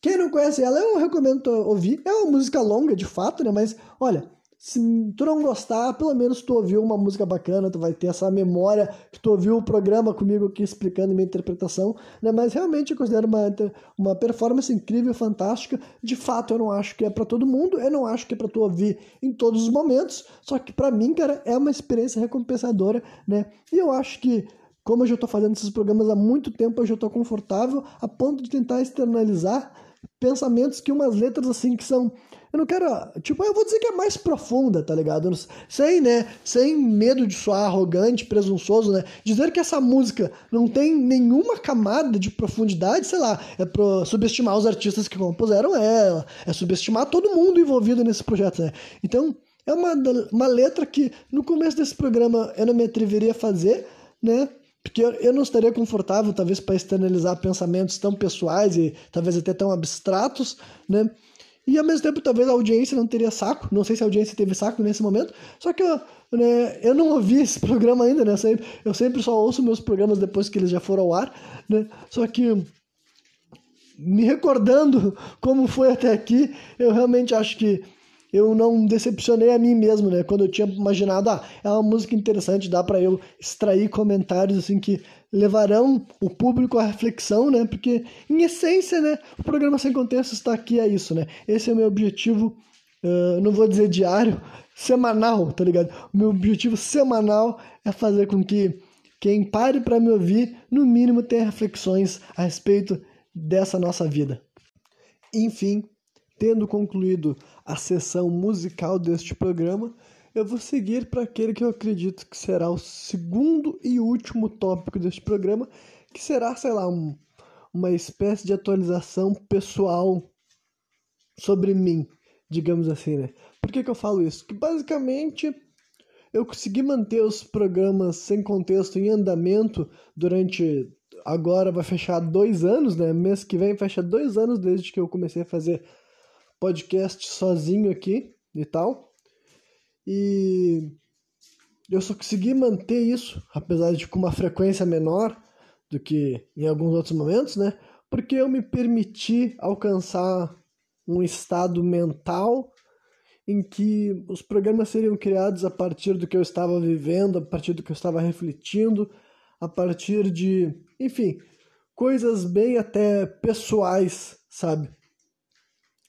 Quem não conhece ela, eu recomendo ouvir. É uma música longa, de fato, né? Mas, olha, se tu não gostar, pelo menos tu ouviu uma música bacana, tu vai ter essa memória que tu ouviu o programa comigo aqui explicando minha interpretação, né? Mas realmente eu considero uma, uma performance incrível, fantástica. De fato, eu não acho que é para todo mundo, eu não acho que é para tu ouvir em todos os momentos, só que para mim, cara, é uma experiência recompensadora, né? E eu acho que como eu já estou fazendo esses programas há muito tempo, eu já estou confortável a ponto de tentar externalizar pensamentos que umas letras assim que são eu não quero. Tipo, eu vou dizer que é mais profunda, tá ligado? Sem, né? Sem medo de soar arrogante, presunçoso, né? Dizer que essa música não tem nenhuma camada de profundidade, sei lá, é pra subestimar os artistas que compuseram ela, é subestimar todo mundo envolvido nesse projeto, né? Então, é uma, uma letra que no começo desse programa eu não me atreveria a fazer, né? Porque eu, eu não estaria confortável, talvez, para externalizar pensamentos tão pessoais e talvez até tão abstratos, né? E ao mesmo tempo, talvez a audiência não teria saco. Não sei se a audiência teve saco nesse momento. Só que eu, né, eu não ouvi esse programa ainda, né? Eu sempre, eu sempre só ouço meus programas depois que eles já foram ao ar, né? Só que me recordando como foi até aqui, eu realmente acho que eu não decepcionei a mim mesmo, né? Quando eu tinha imaginado, ah, é uma música interessante, dá para eu extrair comentários assim que levarão o público à reflexão, né? Porque em essência, né, o programa sem contexto está aqui é isso, né? Esse é o meu objetivo, uh, não vou dizer diário, semanal, tá ligado? O meu objetivo semanal é fazer com que quem pare para me ouvir, no mínimo, tenha reflexões a respeito dessa nossa vida. Enfim, tendo concluído a sessão musical deste programa, eu vou seguir para aquele que eu acredito que será o segundo e último tópico deste programa, que será, sei lá, um, uma espécie de atualização pessoal sobre mim, digamos assim, né? Por que, que eu falo isso? Que basicamente eu consegui manter os programas sem contexto em andamento durante. Agora vai fechar dois anos, né? Mês que vem fecha dois anos desde que eu comecei a fazer podcast sozinho aqui e tal. E eu só consegui manter isso, apesar de com uma frequência menor do que em alguns outros momentos, né? Porque eu me permiti alcançar um estado mental em que os programas seriam criados a partir do que eu estava vivendo, a partir do que eu estava refletindo, a partir de, enfim, coisas bem até pessoais, sabe?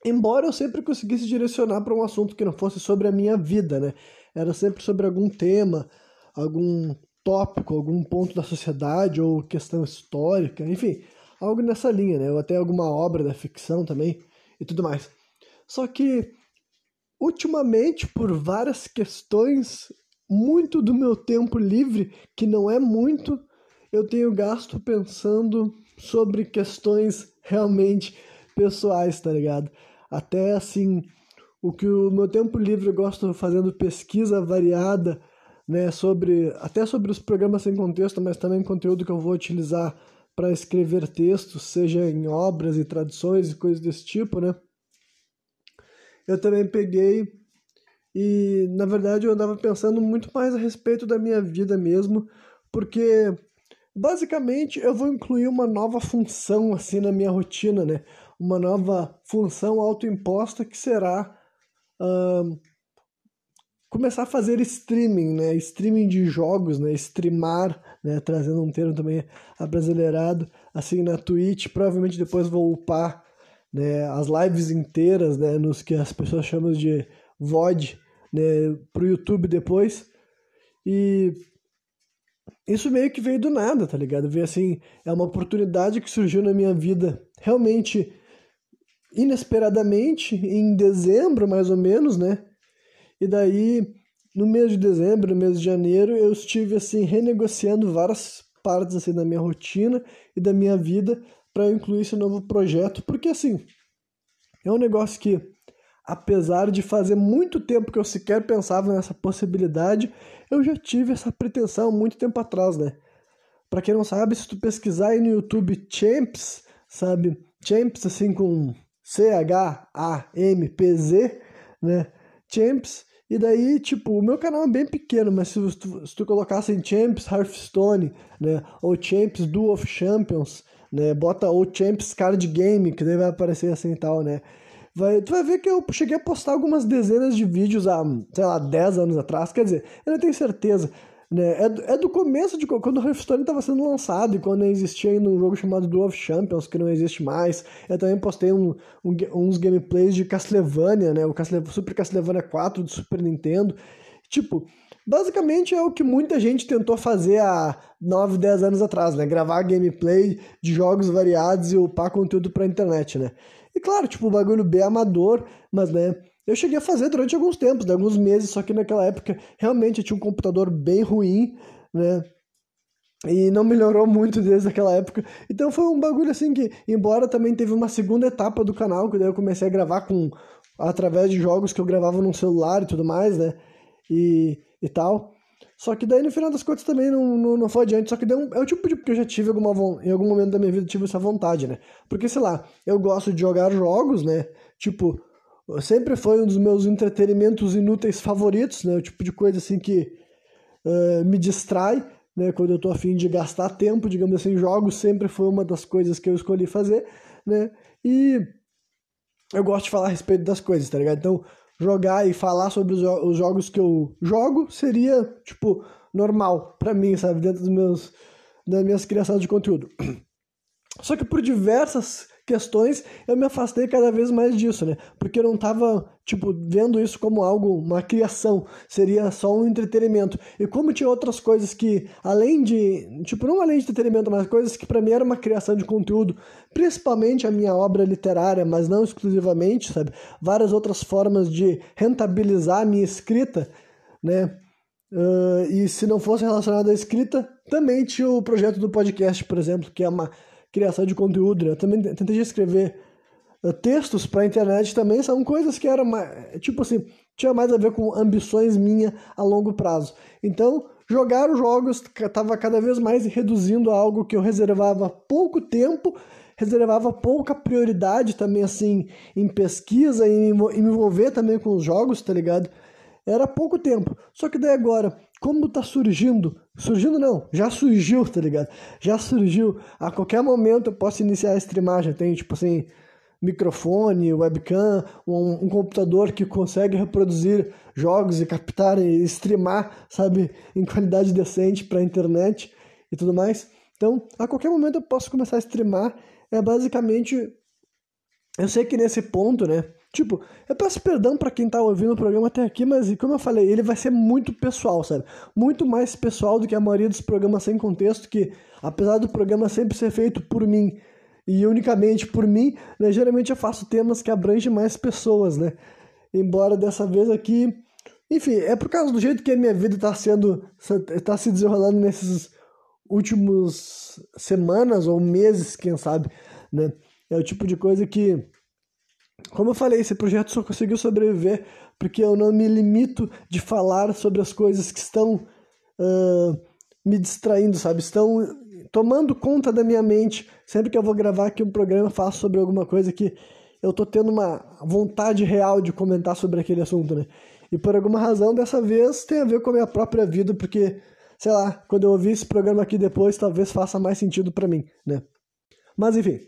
Embora eu sempre conseguisse direcionar para um assunto que não fosse sobre a minha vida, né? Era sempre sobre algum tema, algum tópico, algum ponto da sociedade ou questão histórica, enfim, algo nessa linha, né? Ou até alguma obra da ficção também e tudo mais. Só que ultimamente, por várias questões, muito do meu tempo livre, que não é muito, eu tenho gasto pensando sobre questões realmente pessoais, tá ligado? Até assim, o que o meu tempo livre eu gosto fazendo pesquisa variada né, sobre até sobre os programas sem contexto, mas também conteúdo que eu vou utilizar para escrever textos, seja em obras e traduções e coisas desse tipo, né? Eu também peguei e, na verdade, eu andava pensando muito mais a respeito da minha vida mesmo, porque basicamente eu vou incluir uma nova função assim na minha rotina, né? Uma nova função autoimposta que será começar a fazer streaming, né? Streaming de jogos, né? Streamar, né? Trazendo um termo também abrasileirado, assim na Twitch. Provavelmente depois vou upar né? as lives inteiras, né? Nos que as pessoas chamam de VOD, né? Pro YouTube depois. E isso meio que veio do nada, tá ligado? Veio assim, é uma oportunidade que surgiu na minha vida realmente inesperadamente em dezembro, mais ou menos, né? E daí, no mês de dezembro, no mês de janeiro, eu estive assim renegociando várias partes assim da minha rotina e da minha vida para incluir esse novo projeto, porque assim, é um negócio que apesar de fazer muito tempo que eu sequer pensava nessa possibilidade, eu já tive essa pretensão muito tempo atrás, né? Para quem não sabe, se tu pesquisar aí no YouTube Champs, sabe? Champs assim com C H A M P Z, né? Champs e daí, tipo, o meu canal é bem pequeno, mas se tu, se tu colocasse em Champs Hearthstone, né? Ou Champs Duel of Champions, né? Bota ou Champs Card Game, que daí vai aparecer assim e tal, né? Vai, tu vai ver que eu cheguei a postar algumas dezenas de vídeos há, sei lá, 10 anos atrás. Quer dizer, eu não tenho certeza. Né? É, do, é do começo de quando o Hearthstone estava sendo lançado e quando existia ainda um jogo chamado Duel of Champions, que não existe mais. Eu também postei um, um, uns gameplays de Castlevania, né? o Super Castlevania 4 do Super Nintendo. Tipo, basicamente é o que muita gente tentou fazer há 9, 10 anos atrás, né? Gravar gameplay de jogos variados e upar conteúdo pra internet, né? E claro, tipo, o bagulho bem amador, mas né, eu cheguei a fazer durante alguns tempos, né, alguns meses, só que naquela época realmente eu tinha um computador bem ruim, né? E não melhorou muito desde aquela época. Então foi um bagulho assim que, embora também teve uma segunda etapa do canal, que daí eu comecei a gravar com através de jogos que eu gravava no celular e tudo mais, né? E, e tal. Só que daí no final das contas também não, não, não foi adiante. Só que um, é o tipo de que eu já tive alguma, em algum momento da minha vida tive essa vontade, né? Porque, sei lá, eu gosto de jogar jogos, né? Tipo, sempre foi um dos meus entretenimentos inúteis favoritos, né? O tipo de coisa assim que uh, me distrai, né? Quando eu tô afim de gastar tempo, digamos assim, jogos sempre foi uma das coisas que eu escolhi fazer, né? E eu gosto de falar a respeito das coisas, tá ligado? Então, jogar e falar sobre os, os jogos que eu jogo seria, tipo, normal para mim, sabe? Dentro dos meus, das minhas criações de conteúdo. Só que por diversas questões, eu me afastei cada vez mais disso, né? Porque eu não tava, tipo, vendo isso como algo, uma criação, seria só um entretenimento. E como tinha outras coisas que, além de, tipo, não além de entretenimento, mas coisas que para mim era uma criação de conteúdo, principalmente a minha obra literária, mas não exclusivamente, sabe? Várias outras formas de rentabilizar a minha escrita, né? Uh, e se não fosse relacionado à escrita, também tinha o projeto do podcast, por exemplo, que é uma criação de conteúdo. Né? Eu também tentei escrever uh, textos para a internet também, são coisas que eram tipo assim, tinha mais a ver com ambições minhas a longo prazo. Então, jogar os jogos estava cada vez mais reduzindo a algo que eu reservava pouco tempo, reservava pouca prioridade também, assim, em pesquisa, em me envolver também com os jogos, tá ligado? Era pouco tempo. Só que daí agora, como tá surgindo, surgindo não, já surgiu, tá ligado? Já surgiu. A qualquer momento eu posso iniciar a streamagem. Tem tipo assim, microfone, webcam, um, um, computador que consegue reproduzir jogos e captar e streamar, sabe, em qualidade decente para internet e tudo mais. Então, a qualquer momento eu posso começar a streamar. É basicamente eu sei que nesse ponto, né, Tipo, eu peço perdão para quem tá ouvindo o programa até aqui, mas como eu falei, ele vai ser muito pessoal, sabe? Muito mais pessoal do que a maioria dos programas sem contexto, que apesar do programa sempre ser feito por mim e unicamente por mim, né, geralmente eu faço temas que abrangem mais pessoas, né? Embora dessa vez aqui, enfim, é por causa do jeito que a minha vida tá sendo, tá se desenrolando nesses últimos semanas ou meses, quem sabe, né? É o tipo de coisa que como eu falei, esse projeto só conseguiu sobreviver porque eu não me limito de falar sobre as coisas que estão uh, me distraindo, sabe? Estão tomando conta da minha mente. Sempre que eu vou gravar aqui um programa, faço sobre alguma coisa que eu tô tendo uma vontade real de comentar sobre aquele assunto, né? E por alguma razão, dessa vez, tem a ver com a minha própria vida, porque, sei lá, quando eu ouvir esse programa aqui depois, talvez faça mais sentido para mim, né? Mas enfim,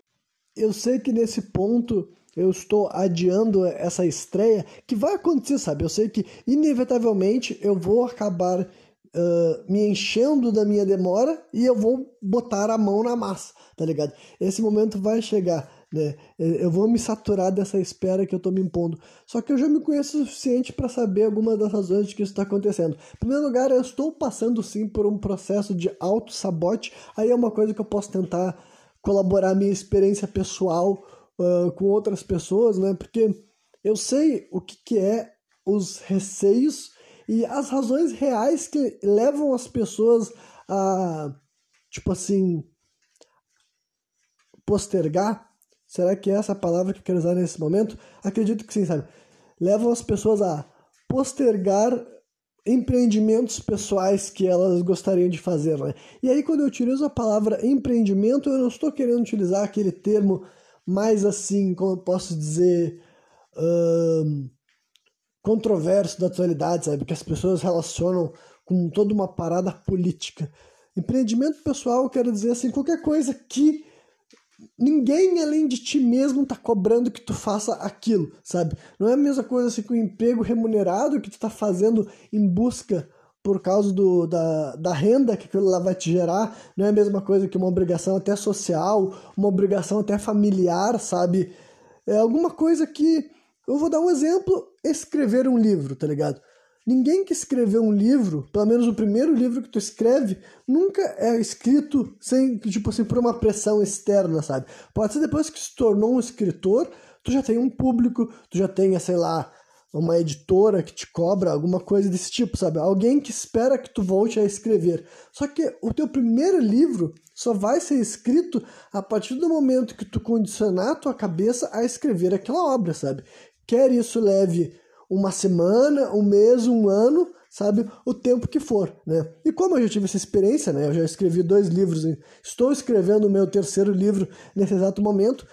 eu sei que nesse ponto eu estou adiando essa estreia, que vai acontecer, sabe? Eu sei que inevitavelmente eu vou acabar uh, me enchendo da minha demora e eu vou botar a mão na massa, tá ligado? Esse momento vai chegar, né? Eu vou me saturar dessa espera que eu tô me impondo. Só que eu já me conheço o suficiente para saber algumas das razões de que isso está acontecendo. Em primeiro lugar, eu estou passando sim por um processo de auto-sabote. Aí é uma coisa que eu posso tentar colaborar minha experiência pessoal uh, com outras pessoas, né? Porque eu sei o que, que é os receios e as razões reais que levam as pessoas a, tipo assim, postergar. Será que é essa palavra que eu quero usar nesse momento? Acredito que sim, sabe? Levam as pessoas a postergar empreendimentos pessoais que elas gostariam de fazer, né? E aí quando eu utilizo a palavra empreendimento, eu não estou querendo utilizar aquele termo mais assim, como eu posso dizer, controverso da atualidade, sabe? Que as pessoas relacionam com toda uma parada política. Empreendimento pessoal, eu quero dizer assim, qualquer coisa que ninguém além de ti mesmo tá cobrando que tu faça aquilo, sabe? Não é a mesma coisa assim que o emprego remunerado que tu tá fazendo em busca por causa do, da, da renda que aquilo lá vai te gerar, não é a mesma coisa que uma obrigação até social, uma obrigação até familiar, sabe? É alguma coisa que. Eu vou dar um exemplo: escrever um livro, tá ligado? Ninguém que escreveu um livro, pelo menos o primeiro livro que tu escreve, nunca é escrito sem, tipo assim, por uma pressão externa, sabe? Pode ser depois que se tornou um escritor, tu já tem um público, tu já tem, sei lá, uma editora que te cobra alguma coisa desse tipo, sabe? Alguém que espera que tu volte a escrever. Só que o teu primeiro livro só vai ser escrito a partir do momento que tu condicionar a tua cabeça a escrever aquela obra, sabe? Quer isso leve uma semana, um mês, um ano, sabe? O tempo que for, né? E como eu já tive essa experiência, né? Eu já escrevi dois livros, estou escrevendo o meu terceiro livro nesse exato momento.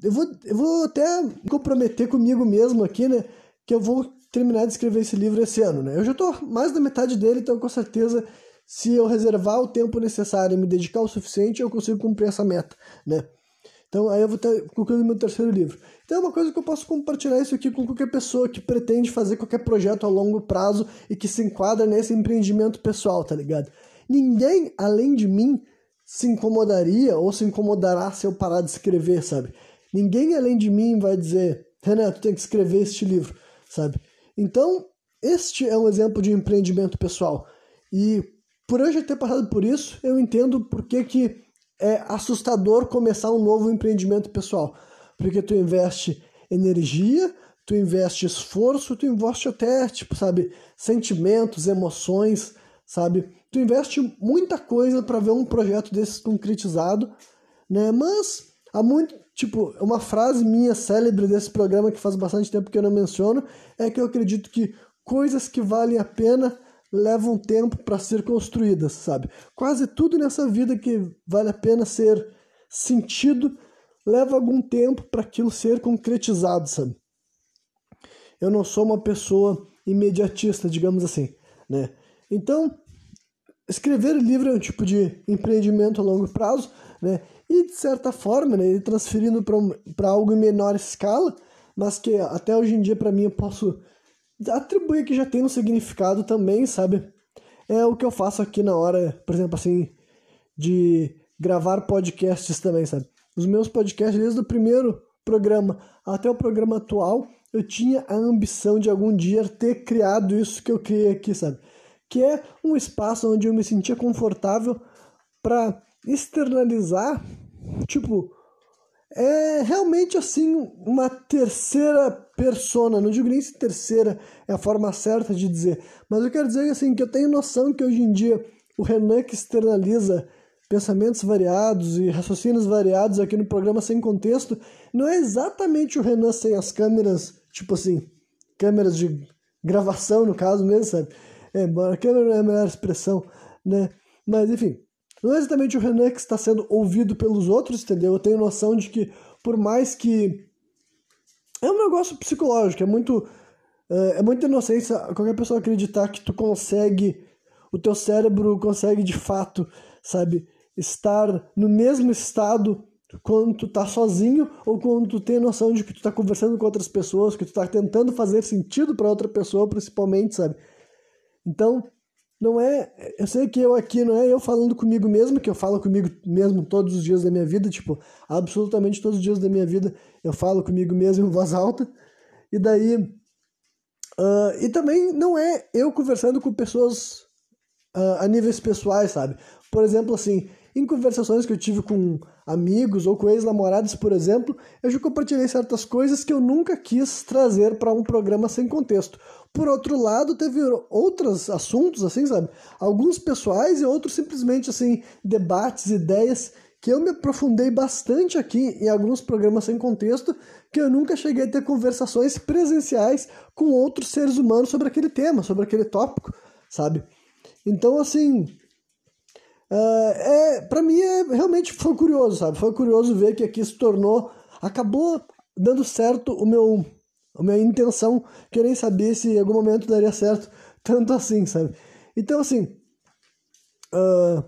Eu vou, eu vou até comprometer comigo mesmo aqui, né? Que eu vou terminar de escrever esse livro esse ano, né? Eu já estou mais da metade dele, então com certeza, se eu reservar o tempo necessário e me dedicar o suficiente, eu consigo cumprir essa meta, né? Então aí eu vou estar concluindo meu terceiro livro. Então é uma coisa que eu posso compartilhar isso aqui com qualquer pessoa que pretende fazer qualquer projeto a longo prazo e que se enquadra nesse empreendimento pessoal, tá ligado? Ninguém além de mim se incomodaria ou se incomodará se eu parar de escrever, sabe? Ninguém além de mim vai dizer, Renato, tem que escrever este livro sabe? Então, este é um exemplo de empreendimento pessoal. E por eu já ter passado por isso, eu entendo por que, que é assustador começar um novo empreendimento pessoal. Porque tu investe energia, tu investe esforço, tu investe até, tipo, sabe, sentimentos, emoções, sabe? Tu investe muita coisa para ver um projeto desses concretizado, né? Mas há muito, Tipo, uma frase minha célebre desse programa que faz bastante tempo que eu não menciono é que eu acredito que coisas que valem a pena levam tempo para ser construídas, sabe? Quase tudo nessa vida que vale a pena ser sentido leva algum tempo para aquilo ser concretizado, sabe? Eu não sou uma pessoa imediatista, digamos assim, né? Então, escrever livro é um tipo de empreendimento a longo prazo, né? E de certa forma, né, ele transferindo para algo em menor escala, mas que até hoje em dia para mim eu posso atribuir que já tem um significado também, sabe? É o que eu faço aqui na hora, por exemplo, assim, de gravar podcasts também, sabe? Os meus podcasts, desde o primeiro programa até o programa atual, eu tinha a ambição de algum dia ter criado isso que eu criei aqui, sabe? Que é um espaço onde eu me sentia confortável para externalizar, tipo, é realmente assim uma terceira persona, não digo nem se terceira é a forma certa de dizer, mas eu quero dizer assim que eu tenho noção que hoje em dia o Renan que externaliza pensamentos variados e raciocínios variados aqui no programa sem contexto, não é exatamente o Renan sem as câmeras, tipo assim, câmeras de gravação no caso mesmo, sabe? É, câmera não é a melhor expressão, né? Mas, enfim, não é exatamente o Renan que está sendo ouvido pelos outros, entendeu? Eu tenho noção de que, por mais que. É um negócio psicológico, é muito. É, é muita inocência qualquer pessoa acreditar que tu consegue. O teu cérebro consegue de fato, sabe, estar no mesmo estado quando tu tá sozinho ou quando tu tem noção de que tu tá conversando com outras pessoas, que tu tá tentando fazer sentido para outra pessoa, principalmente, sabe? Então, não é. Eu sei que eu aqui não é eu falando comigo mesmo, que eu falo comigo mesmo todos os dias da minha vida, tipo, absolutamente todos os dias da minha vida eu falo comigo mesmo em voz alta. E daí. Uh, e também não é eu conversando com pessoas uh, a níveis pessoais, sabe? Por exemplo, assim, em conversações que eu tive com amigos ou com ex-namorados, por exemplo, eu já compartilhei certas coisas que eu nunca quis trazer para um programa sem contexto. Por outro lado, teve outros assuntos, assim, sabe? Alguns pessoais e outros simplesmente, assim, debates, ideias que eu me aprofundei bastante aqui em alguns programas sem contexto, que eu nunca cheguei a ter conversações presenciais com outros seres humanos sobre aquele tema, sobre aquele tópico, sabe? Então, assim, é, para mim é, realmente foi curioso, sabe? Foi curioso ver que aqui se tornou, acabou dando certo o meu, a minha intenção, querer saber se em algum momento daria certo, tanto assim, sabe? Então, assim, uh,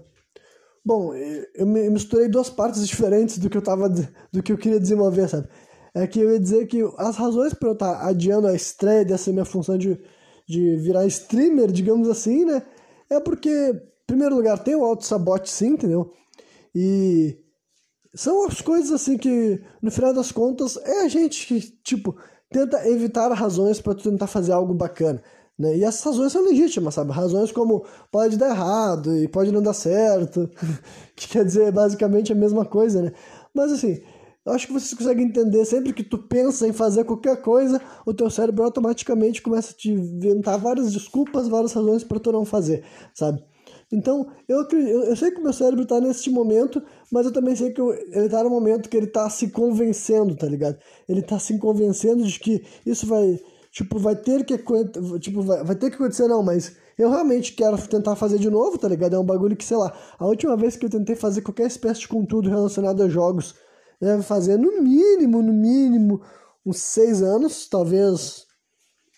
bom, eu misturei duas partes diferentes do que eu tava, do que eu queria desenvolver, sabe? É que eu ia dizer que as razões para eu estar tá adiando a estreia dessa minha função de, de virar streamer, digamos assim, né? É porque primeiro lugar, tem o auto-sabote sim, entendeu? E são as coisas assim que, no final das contas, é a gente que, tipo, tenta evitar razões para tentar fazer algo bacana. Né? E essas razões são legítimas, sabe? Razões como pode dar errado e pode não dar certo, que quer dizer basicamente a mesma coisa, né? Mas assim, eu acho que vocês conseguem entender, sempre que tu pensa em fazer qualquer coisa, o teu cérebro automaticamente começa a te inventar várias desculpas, várias razões para tu não fazer, sabe? Então, eu, eu, sei que meu cérebro está neste momento, mas eu também sei que eu, ele está no momento que ele está se convencendo, tá ligado? Ele está se convencendo de que isso vai, tipo, vai ter que, tipo, vai, vai ter que acontecer, não, mas eu realmente quero tentar fazer de novo, tá ligado? É um bagulho que, sei lá, a última vez que eu tentei fazer qualquer espécie de conteúdo relacionado a jogos, deve fazer no mínimo, no mínimo, uns seis anos, talvez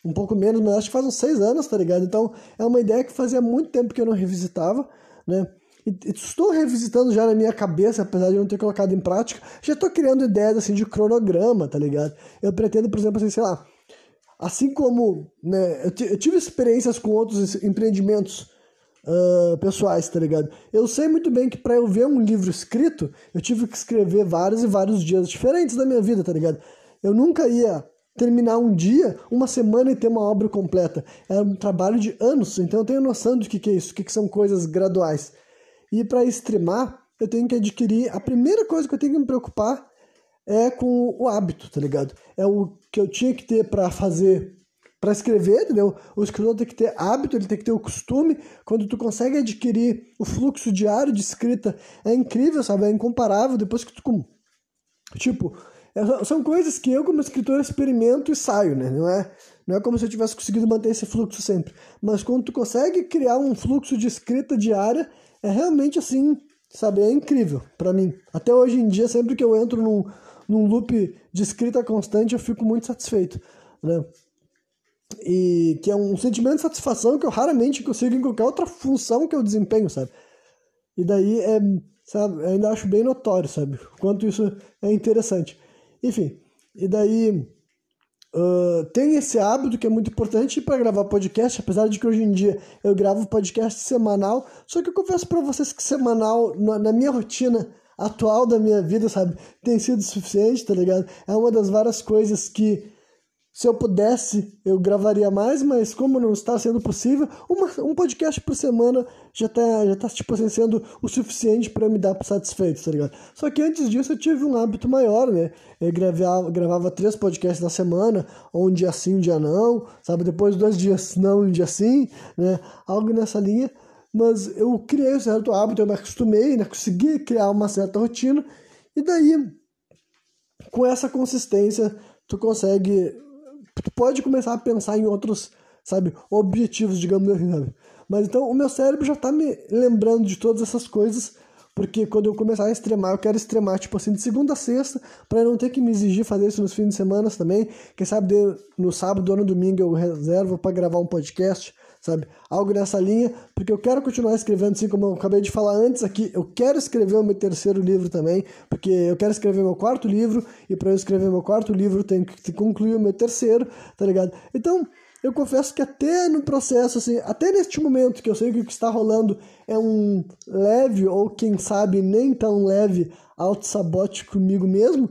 um pouco menos, mas acho que faz uns seis anos, tá ligado? Então é uma ideia que fazia muito tempo que eu não revisitava, né? E, estou revisitando já na minha cabeça, apesar de não ter colocado em prática. Já estou criando ideias assim de cronograma, tá ligado? Eu pretendo, por exemplo, assim, sei lá, assim como né, eu, eu tive experiências com outros empreendimentos uh, pessoais, tá ligado? Eu sei muito bem que para eu ver um livro escrito, eu tive que escrever vários e vários dias diferentes da minha vida, tá ligado? Eu nunca ia terminar um dia, uma semana e ter uma obra completa. É um trabalho de anos, então eu tenho noção do que, que é isso, o que, que são coisas graduais. E para streamar, eu tenho que adquirir. A primeira coisa que eu tenho que me preocupar é com o hábito, tá ligado? É o que eu tinha que ter para fazer, para escrever, entendeu? O escritor tem que ter hábito, ele tem que ter o costume. Quando tu consegue adquirir o fluxo diário de escrita, é incrível, sabe? É incomparável. Depois que tu. Tipo, são coisas que eu, como escritor, experimento e saio, né? Não é, não é como se eu tivesse conseguido manter esse fluxo sempre. Mas quando tu consegue criar um fluxo de escrita diária, é realmente assim, sabe? É incrível para mim. Até hoje em dia, sempre que eu entro num, num loop de escrita constante, eu fico muito satisfeito, né? E que é um sentimento de satisfação que eu raramente consigo em qualquer outra função que eu desempenho, sabe? E daí é, sabe, ainda acho bem notório, sabe? Quanto isso é interessante. Enfim, e daí uh, tem esse hábito que é muito importante para gravar podcast, apesar de que hoje em dia eu gravo podcast semanal, só que eu confesso para vocês que semanal, na, na minha rotina atual da minha vida, sabe, tem sido suficiente, tá ligado? É uma das várias coisas que se eu pudesse, eu gravaria mais, mas como não está sendo possível, uma, um podcast por semana já está já tá, tipo assim, sendo o suficiente para me dar satisfeito, tá ligado? Só que antes disso eu tive um hábito maior, né? Eu gravava, gravava três podcasts na semana, um dia sim, um dia não, sabe? Depois dois dias não, um dia sim, né? Algo nessa linha. Mas eu criei um certo hábito, eu me acostumei, né? Consegui criar uma certa rotina, e daí, com essa consistência, tu consegue tu pode começar a pensar em outros sabe, objetivos, digamos assim, sabe? Mas então o meu cérebro já tá me lembrando de todas essas coisas, porque quando eu começar a extremar, eu quero extremar, tipo assim, de segunda a sexta, para não ter que me exigir fazer isso nos fins de semana também. Quem sabe no sábado ou no domingo eu reservo para gravar um podcast, sabe? Algo nessa linha, porque eu quero continuar escrevendo, assim como eu acabei de falar antes aqui, eu quero escrever o meu terceiro livro também, porque eu quero escrever meu quarto livro, e para eu escrever meu quarto livro, tenho que concluir o meu terceiro, tá ligado? Então, eu confesso que até no processo, assim, até neste momento que eu sei que o que está rolando é um leve, ou quem sabe nem tão leve, auto-sabote comigo mesmo,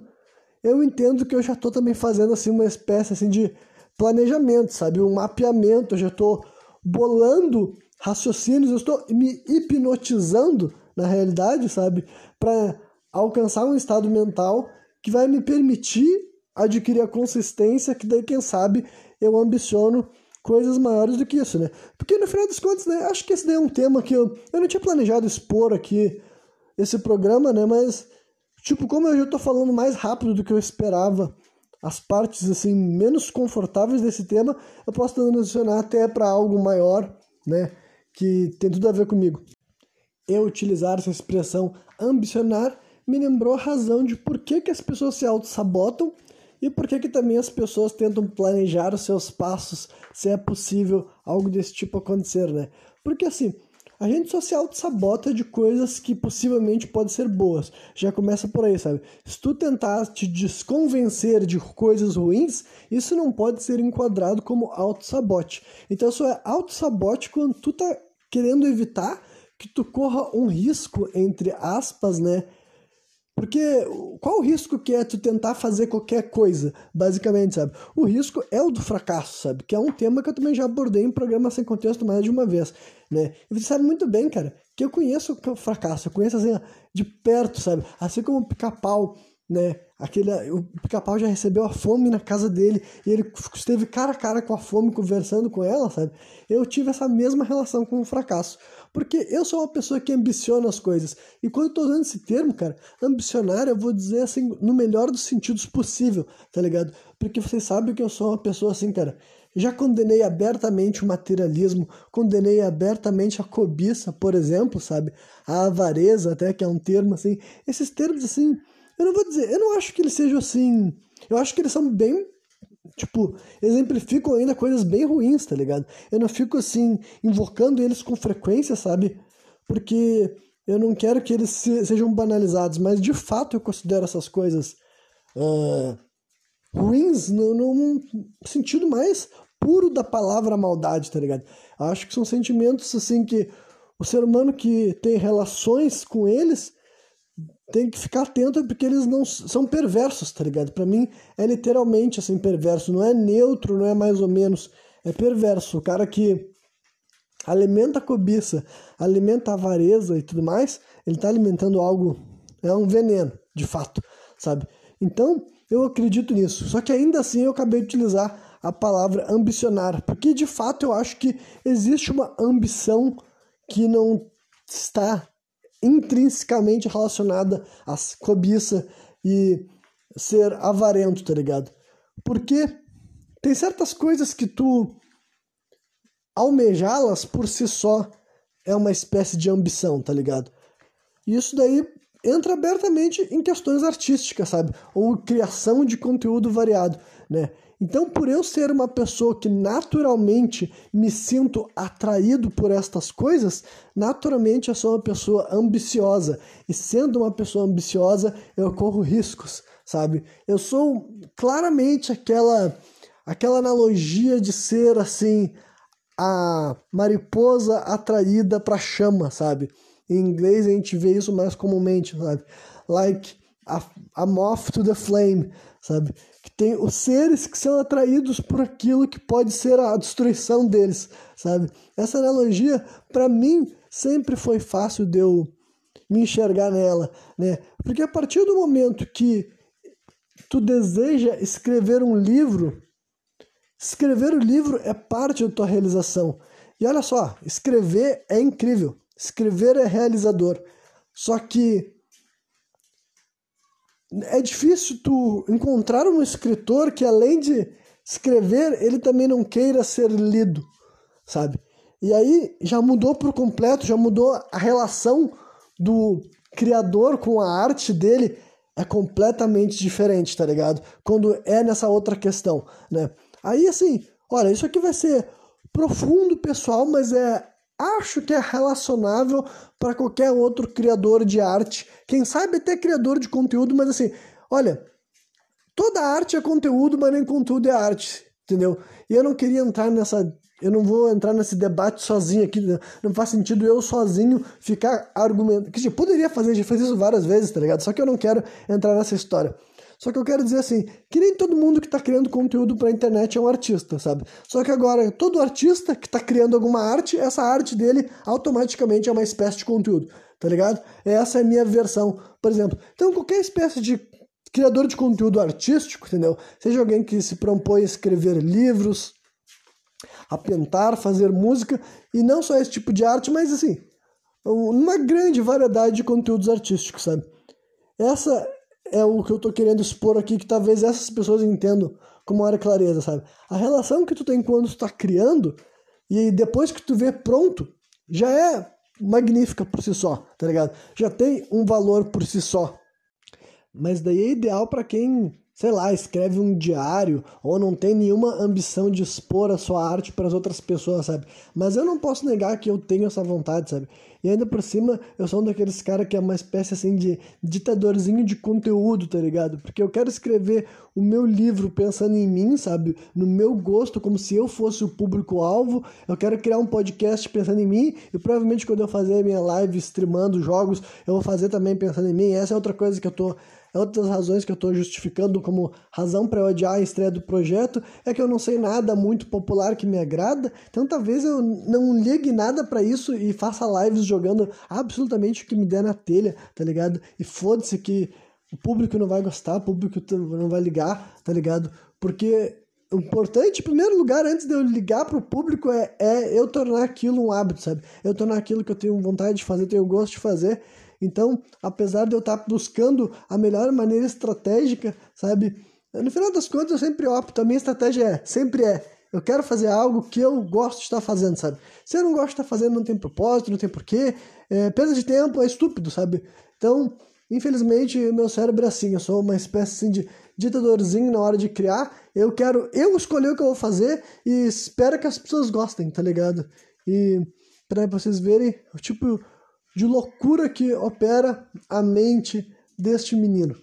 eu entendo que eu já estou também fazendo, assim, uma espécie, assim, de planejamento, sabe? Um mapeamento, eu já estou bolando raciocínios, eu estou me hipnotizando na realidade, sabe? Para alcançar um estado mental que vai me permitir adquirir a consistência que daí, quem sabe, eu ambiciono coisas maiores do que isso, né? Porque no final das contas, né, acho que esse daí é um tema que eu, eu não tinha planejado expor aqui esse programa, né? Mas, tipo, como eu já tô falando mais rápido do que eu esperava as partes, assim, menos confortáveis desse tema, eu posso transicionar até para algo maior, né? Que tem tudo a ver comigo. Eu utilizar essa expressão ambicionar me lembrou a razão de por que, que as pessoas se auto-sabotam e por que, que também as pessoas tentam planejar os seus passos, se é possível algo desse tipo acontecer, né? Porque assim, a gente só se auto-sabota de coisas que possivelmente podem ser boas. Já começa por aí, sabe? Se tu tentar te desconvencer de coisas ruins, isso não pode ser enquadrado como auto-sabote. Então só é auto-sabote quando tu tá querendo evitar que tu corra um risco, entre aspas, né? Porque qual o risco que é tu tentar fazer qualquer coisa, basicamente, sabe? O risco é o do fracasso, sabe? Que é um tema que eu também já abordei em programa sem contexto mais de uma vez, né? E você sabe muito bem, cara, que eu conheço o fracasso, eu conheço assim, de perto, sabe? Assim como o pica-pau, né? Aquele, o pica-pau já recebeu a fome na casa dele e ele esteve cara a cara com a fome conversando com ela, sabe? Eu tive essa mesma relação com o fracasso. Porque eu sou uma pessoa que ambiciona as coisas. E quando eu tô usando esse termo, cara, ambicionar, eu vou dizer assim, no melhor dos sentidos possível, tá ligado? Porque vocês sabem que eu sou uma pessoa assim, cara. Já condenei abertamente o materialismo, condenei abertamente a cobiça, por exemplo, sabe? A avareza, até que é um termo assim. Esses termos assim, eu não vou dizer, eu não acho que eles sejam assim. Eu acho que eles são bem Tipo, exemplificam ainda coisas bem ruins, tá ligado? Eu não fico assim, invocando eles com frequência, sabe? Porque eu não quero que eles se, sejam banalizados, mas de fato eu considero essas coisas uh, ruins no, no sentido mais puro da palavra maldade, tá ligado? Acho que são sentimentos assim que o ser humano que tem relações com eles tem que ficar atento porque eles não são perversos, tá ligado? Para mim é literalmente assim perverso, não é neutro, não é mais ou menos, é perverso. O cara que alimenta a cobiça, alimenta a avareza e tudo mais, ele tá alimentando algo, é um veneno, de fato, sabe? Então, eu acredito nisso. Só que ainda assim eu acabei de utilizar a palavra ambicionar, porque de fato eu acho que existe uma ambição que não está intrinsecamente relacionada à cobiça e ser avarento, tá ligado? Porque tem certas coisas que tu almejá-las por si só é uma espécie de ambição, tá ligado? Isso daí entra abertamente em questões artísticas, sabe? Ou criação de conteúdo variado, né? Então, por eu ser uma pessoa que naturalmente me sinto atraído por estas coisas, naturalmente eu sou uma pessoa ambiciosa. E sendo uma pessoa ambiciosa, eu corro riscos, sabe? Eu sou claramente aquela aquela analogia de ser assim a mariposa atraída para chama, sabe? Em inglês a gente vê isso mais comumente, sabe? Like a, a moth to the flame, sabe? Tem os seres que são atraídos por aquilo que pode ser a destruição deles, sabe? Essa analogia, para mim, sempre foi fácil de eu me enxergar nela, né? Porque a partir do momento que tu deseja escrever um livro, escrever o livro é parte da tua realização. E olha só, escrever é incrível, escrever é realizador. Só que é difícil tu encontrar um escritor que além de escrever, ele também não queira ser lido, sabe? E aí já mudou por completo, já mudou a relação do criador com a arte dele é completamente diferente, tá ligado? Quando é nessa outra questão, né? Aí assim, olha, isso aqui vai ser profundo, pessoal, mas é acho que é relacionável para qualquer outro criador de arte, quem sabe até criador de conteúdo, mas assim, olha, toda arte é conteúdo, mas nem conteúdo é arte, entendeu? E eu não queria entrar nessa eu não vou entrar nesse debate sozinho aqui, né? não faz sentido eu sozinho ficar argumentando. Que poderia fazer, já fez isso várias vezes, tá ligado? Só que eu não quero entrar nessa história. Só que eu quero dizer assim, que nem todo mundo que está criando conteúdo para a internet é um artista, sabe? Só que agora, todo artista que está criando alguma arte, essa arte dele automaticamente é uma espécie de conteúdo, tá ligado? Essa é a minha versão, por exemplo. Então, qualquer espécie de criador de conteúdo artístico, entendeu? Seja alguém que se propõe a escrever livros, a pintar, fazer música, e não só esse tipo de arte, mas assim, uma grande variedade de conteúdos artísticos, sabe? Essa é o que eu tô querendo expor aqui, que talvez essas pessoas entendam com maior clareza, sabe? A relação que tu tem quando tu tá criando e depois que tu vê pronto, já é magnífica por si só, tá ligado? Já tem um valor por si só. Mas daí é ideal para quem sei lá, escreve um diário ou não tem nenhuma ambição de expor a sua arte para as outras pessoas, sabe? Mas eu não posso negar que eu tenho essa vontade, sabe? E ainda por cima, eu sou um daqueles caras que é uma espécie assim de ditadorzinho de conteúdo, tá ligado? Porque eu quero escrever o meu livro pensando em mim, sabe? No meu gosto, como se eu fosse o público-alvo. Eu quero criar um podcast pensando em mim e provavelmente quando eu fazer minha live streamando jogos, eu vou fazer também pensando em mim. Essa é outra coisa que eu tô é outra das razões que eu estou justificando como razão para odiar a estreia do projeto é que eu não sei nada muito popular que me agrada, então talvez eu não ligue nada para isso e faça lives jogando absolutamente o que me der na telha, tá ligado? E foda-se que o público não vai gostar, o público não vai ligar, tá ligado? Porque o importante, em primeiro lugar, antes de eu ligar pro público, é, é eu tornar aquilo um hábito, sabe? Eu tornar aquilo que eu tenho vontade de fazer, tenho gosto de fazer. Então, apesar de eu estar buscando a melhor maneira estratégica, sabe? No final das contas, eu sempre opto. A minha estratégia é, sempre é, eu quero fazer algo que eu gosto de estar fazendo, sabe? Se eu não gosto de estar fazendo, não tem propósito, não tem porquê. É, perda de tempo é estúpido, sabe? Então, infelizmente, meu cérebro é assim. Eu sou uma espécie assim, de ditadorzinho na hora de criar. Eu quero eu escolher o que eu vou fazer e espero que as pessoas gostem, tá ligado? E para vocês verem, tipo, de loucura que opera a mente deste menino.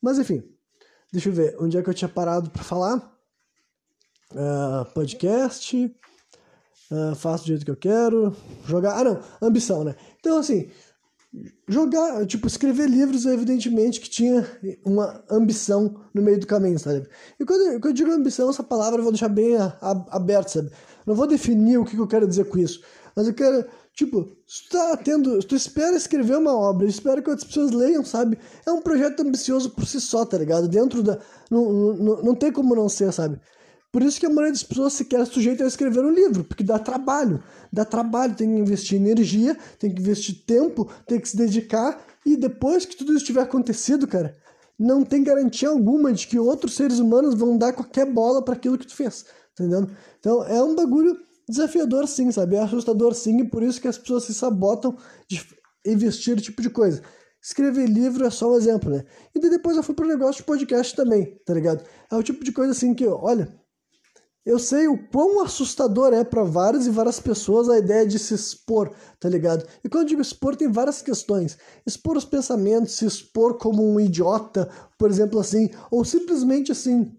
Mas enfim, deixa eu ver onde é que eu tinha parado para falar. Uh, podcast, uh, faço do jeito que eu quero, jogar. Ah, não, ambição, né? Então, assim, jogar, tipo, escrever livros, evidentemente que tinha uma ambição no meio do caminho, sabe? E quando eu, quando eu digo ambição, essa palavra eu vou deixar bem aberta, sabe? Não vou definir o que eu quero dizer com isso, mas eu quero Tipo, se tu tá tendo. Tu espera escrever uma obra, espera que outras pessoas leiam, sabe? É um projeto ambicioso por si só, tá ligado? Dentro da. Não, não, não tem como não ser, sabe? Por isso que a maioria das pessoas sequer sujeita a escrever um livro, porque dá trabalho. Dá trabalho, tem que investir energia, tem que investir tempo, tem que se dedicar. E depois que tudo isso tiver acontecido, cara, não tem garantia alguma de que outros seres humanos vão dar qualquer bola para aquilo que tu fez, tá entendendo? Então é um bagulho desafiador sim, sabe? É assustador sim, e por isso que as pessoas se sabotam de investir tipo de coisa. Escrever livro é só um exemplo, né? E depois eu fui pro negócio de podcast também, tá ligado? É o tipo de coisa assim que, olha, eu sei o quão assustador é para várias e várias pessoas a ideia de se expor, tá ligado? E quando eu digo expor, tem várias questões. Expor os pensamentos, se expor como um idiota, por exemplo, assim, ou simplesmente assim,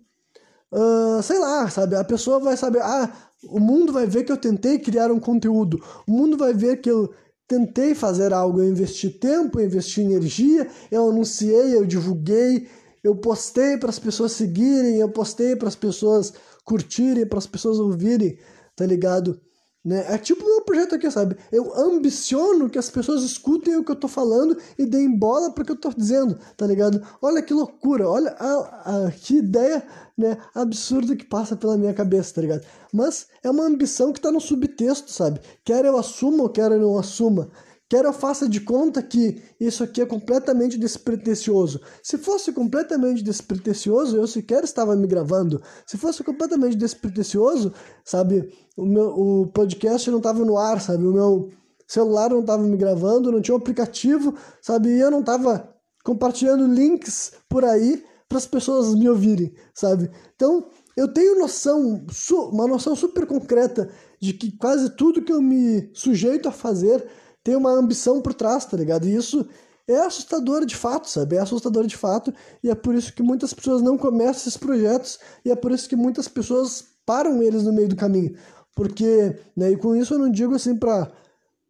uh, sei lá, sabe? A pessoa vai saber, ah, o mundo vai ver que eu tentei criar um conteúdo. O mundo vai ver que eu tentei fazer algo. Eu investi tempo, eu investi energia, eu anunciei, eu divulguei, eu postei para as pessoas seguirem, eu postei para as pessoas curtirem, para as pessoas ouvirem, tá ligado? Né? É tipo o meu projeto aqui, sabe? Eu ambiciono que as pessoas escutem o que eu tô falando e deem bola para o que eu tô dizendo, tá ligado? Olha que loucura, olha a, a, que ideia né, absurda que passa pela minha cabeça, tá ligado? Mas é uma ambição que tá no subtexto, sabe? Quer eu assuma ou quer eu não assuma. Quero eu faça de conta que isso aqui é completamente despretensioso. Se fosse completamente despretensioso, eu sequer estava me gravando. Se fosse completamente despretensioso, sabe, o, meu, o podcast não estava no ar, sabe, o meu celular não estava me gravando, não tinha um aplicativo, sabe, e eu não estava compartilhando links por aí para as pessoas me ouvirem, sabe? Então, eu tenho noção, uma noção super concreta de que quase tudo que eu me sujeito a fazer tem uma ambição por trás, tá ligado? E isso é assustador de fato, sabe? É assustador de fato, e é por isso que muitas pessoas não começam esses projetos, e é por isso que muitas pessoas param eles no meio do caminho. Porque, né, e com isso eu não digo assim para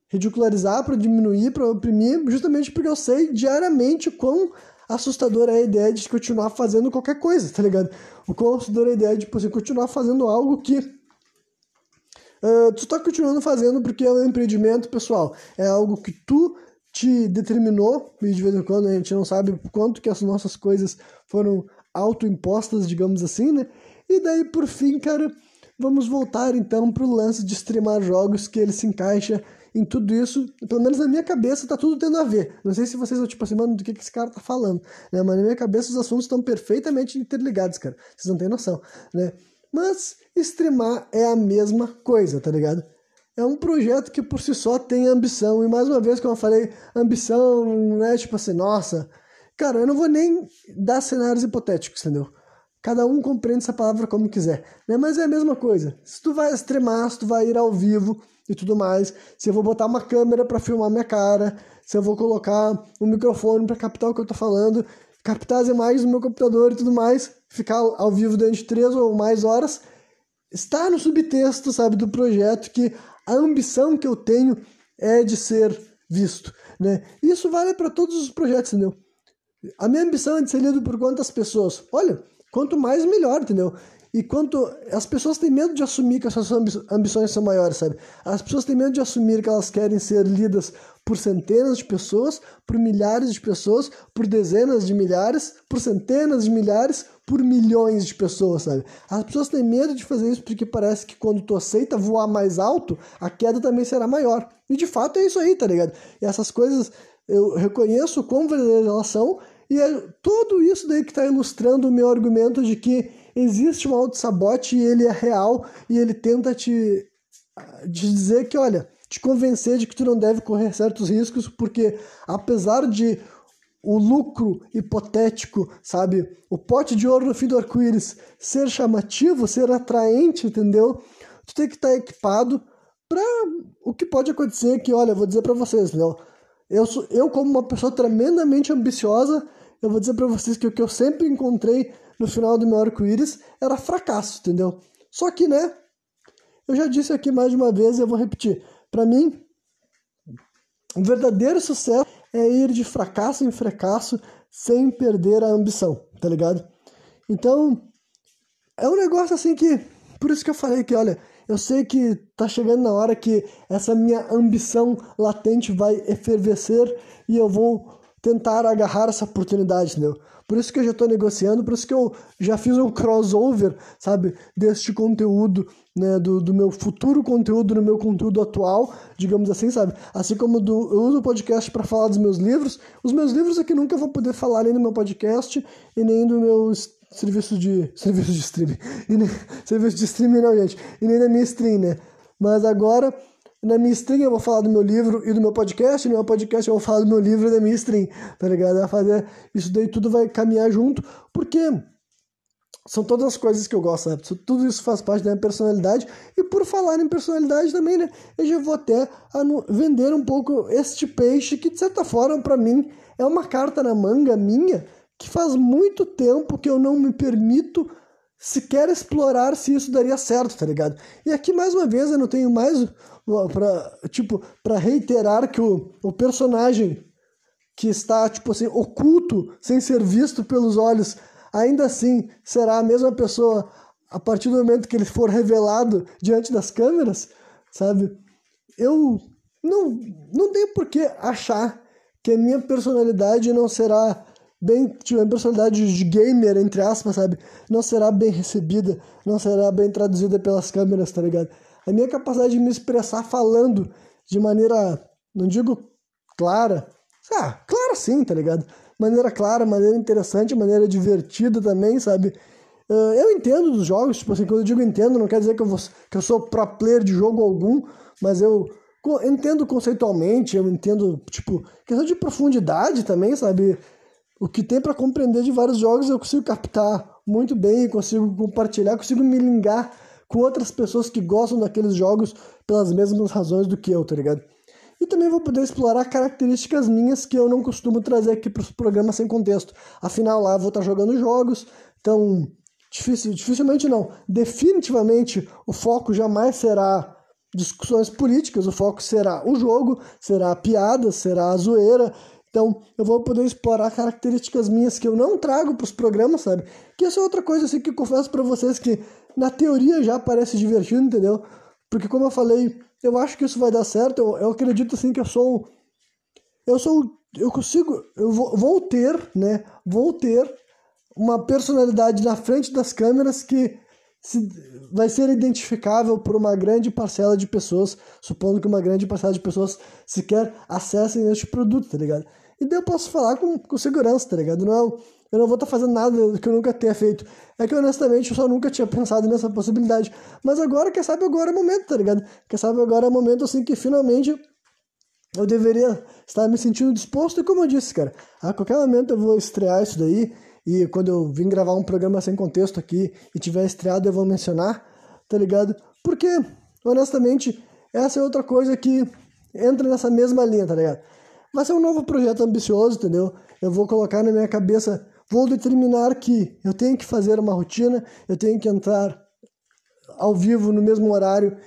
ridicularizar, para diminuir, para oprimir, justamente porque eu sei diariamente quão assustadora é a ideia de continuar fazendo qualquer coisa, tá ligado? O quão assustadora é a ideia de você continuar fazendo algo que Uh, tu está continuando fazendo porque é um empreendimento pessoal. É algo que tu te determinou, e de vez em quando a gente não sabe quanto que as nossas coisas foram autoimpostas, digamos assim, né? E daí, por fim, cara, vamos voltar então pro lance de streamar jogos que ele se encaixa em tudo isso, pelo menos na minha cabeça tá tudo tendo a ver. Não sei se vocês vão tipo assim, mano, do que, que esse cara tá falando, né? Mas na minha cabeça os assuntos estão perfeitamente interligados, cara. Vocês não têm noção, né? Mas streamar é a mesma coisa, tá ligado? É um projeto que por si só tem ambição. E mais uma vez, como eu falei, ambição não é tipo assim, nossa. Cara, eu não vou nem dar cenários hipotéticos, entendeu? Cada um compreende essa palavra como quiser, né? Mas é a mesma coisa. Se tu vai streamar, se tu vai ir ao vivo e tudo mais, se eu vou botar uma câmera para filmar minha cara, se eu vou colocar um microfone para captar o que eu tô falando, captar as imagens no meu computador e tudo mais, ficar ao vivo durante três ou mais horas, está no subtexto, sabe, do projeto que a ambição que eu tenho é de ser visto, né? Isso vale para todos os projetos, entendeu? A minha ambição é de ser lido por quantas pessoas? Olha, quanto mais melhor, entendeu? E quanto as pessoas têm medo de assumir que as suas ambições são maiores, sabe? As pessoas têm medo de assumir que elas querem ser lidas por centenas de pessoas, por milhares de pessoas, por dezenas de milhares, por centenas de milhares, por milhões de pessoas, sabe? As pessoas têm medo de fazer isso porque parece que quando tu aceita voar mais alto, a queda também será maior. E de fato é isso aí, tá ligado? E essas coisas eu reconheço quão verdadeiras elas são, e é tudo isso daí que está ilustrando o meu argumento de que existe um auto-sabote e ele é real e ele tenta te, te dizer que, olha, te convencer de que tu não deve correr certos riscos, porque apesar de o lucro hipotético, sabe, o pote de ouro no fim do arco-íris ser chamativo, ser atraente, entendeu? Tu tem que estar equipado para o que pode acontecer que, olha, eu vou dizer para vocês, entendeu? Eu, sou, eu como uma pessoa tremendamente ambiciosa, eu vou dizer para vocês que o que eu sempre encontrei no final do meu arco-íris era fracasso, entendeu? Só que, né, eu já disse aqui mais de uma vez e eu vou repetir. Para mim, o verdadeiro sucesso é ir de fracasso em fracasso sem perder a ambição, tá ligado? Então, é um negócio assim que. Por isso que eu falei que, olha, eu sei que tá chegando na hora que essa minha ambição latente vai efervescer e eu vou tentar agarrar essa oportunidade, entendeu? Por isso que eu já estou negociando, por isso que eu já fiz um crossover, sabe, deste conteúdo, né, do, do meu futuro conteúdo no meu conteúdo atual, digamos assim, sabe? Assim como do, eu uso o podcast para falar dos meus livros, os meus livros aqui nunca vou poder falar nem no meu podcast e nem do meu serviço de serviço de streaming, e nem, serviço de streaming não, gente, e nem da minha stream, né? Mas agora na minha stream eu vou falar do meu livro e do meu podcast, no meu podcast eu vou falar do meu livro e da minha stream, tá ligado? Vai fazer isso daí tudo vai caminhar junto, porque são todas as coisas que eu gosto, sabe? Tudo isso faz parte da minha personalidade. E por falar em personalidade também, né? Eu já vou até vender um pouco este peixe que, de certa forma, para mim, é uma carta na manga minha que faz muito tempo que eu não me permito sequer explorar se isso daria certo, tá ligado? E aqui, mais uma vez, eu não tenho mais para tipo, para reiterar que o, o personagem que está, tipo assim, oculto, sem ser visto pelos olhos, ainda assim será a mesma pessoa a partir do momento que ele for revelado diante das câmeras, sabe? Eu não, não tenho por que achar que a minha personalidade não será bem, a personalidade de gamer, entre aspas, sabe? Não será bem recebida, não será bem traduzida pelas câmeras, tá ligado? a minha capacidade de me expressar falando de maneira, não digo clara. Ah, clara sim, tá ligado? Maneira clara, maneira interessante, maneira divertida também, sabe? Uh, eu entendo dos jogos, tipo assim, quando eu digo entendo, não quer dizer que eu, vou, que eu sou pro player de jogo algum, mas eu entendo conceitualmente, eu entendo, tipo, questão de profundidade também, sabe? O que tem para compreender de vários jogos eu consigo captar muito bem, consigo compartilhar, consigo me ligar com outras pessoas que gostam daqueles jogos pelas mesmas razões do que eu, tá ligado? E também vou poder explorar características minhas que eu não costumo trazer aqui para os programas sem contexto. Afinal, lá eu vou estar jogando jogos, então difícil, dificilmente não. Definitivamente o foco jamais será discussões políticas, o foco será o jogo, será a piada, será a zoeira. Então, eu vou poder explorar características minhas que eu não trago para os programas, sabe? Que essa é outra coisa assim que eu confesso para vocês que na teoria já parece divertido, entendeu? Porque como eu falei, eu acho que isso vai dar certo. Eu, eu acredito assim que eu sou eu sou eu consigo, eu vou, vou ter, né? Vou ter uma personalidade na frente das câmeras que vai ser identificável por uma grande parcela de pessoas, supondo que uma grande parcela de pessoas sequer acessem este produto, tá ligado? E daí eu posso falar com, com segurança, tá ligado? Não, eu não vou estar tá fazendo nada que eu nunca tenha feito. É que honestamente eu só nunca tinha pensado nessa possibilidade. Mas agora, quem sabe agora é o momento, tá ligado? Quem sabe agora é o momento assim que finalmente eu deveria estar me sentindo disposto. E como eu disse, cara, a qualquer momento eu vou estrear isso daí. E quando eu vim gravar um programa sem contexto aqui e tiver estreado, eu vou mencionar, tá ligado? Porque, honestamente, essa é outra coisa que entra nessa mesma linha, tá ligado? Vai ser um novo projeto ambicioso, entendeu? Eu vou colocar na minha cabeça, vou determinar que eu tenho que fazer uma rotina, eu tenho que entrar ao vivo no mesmo horário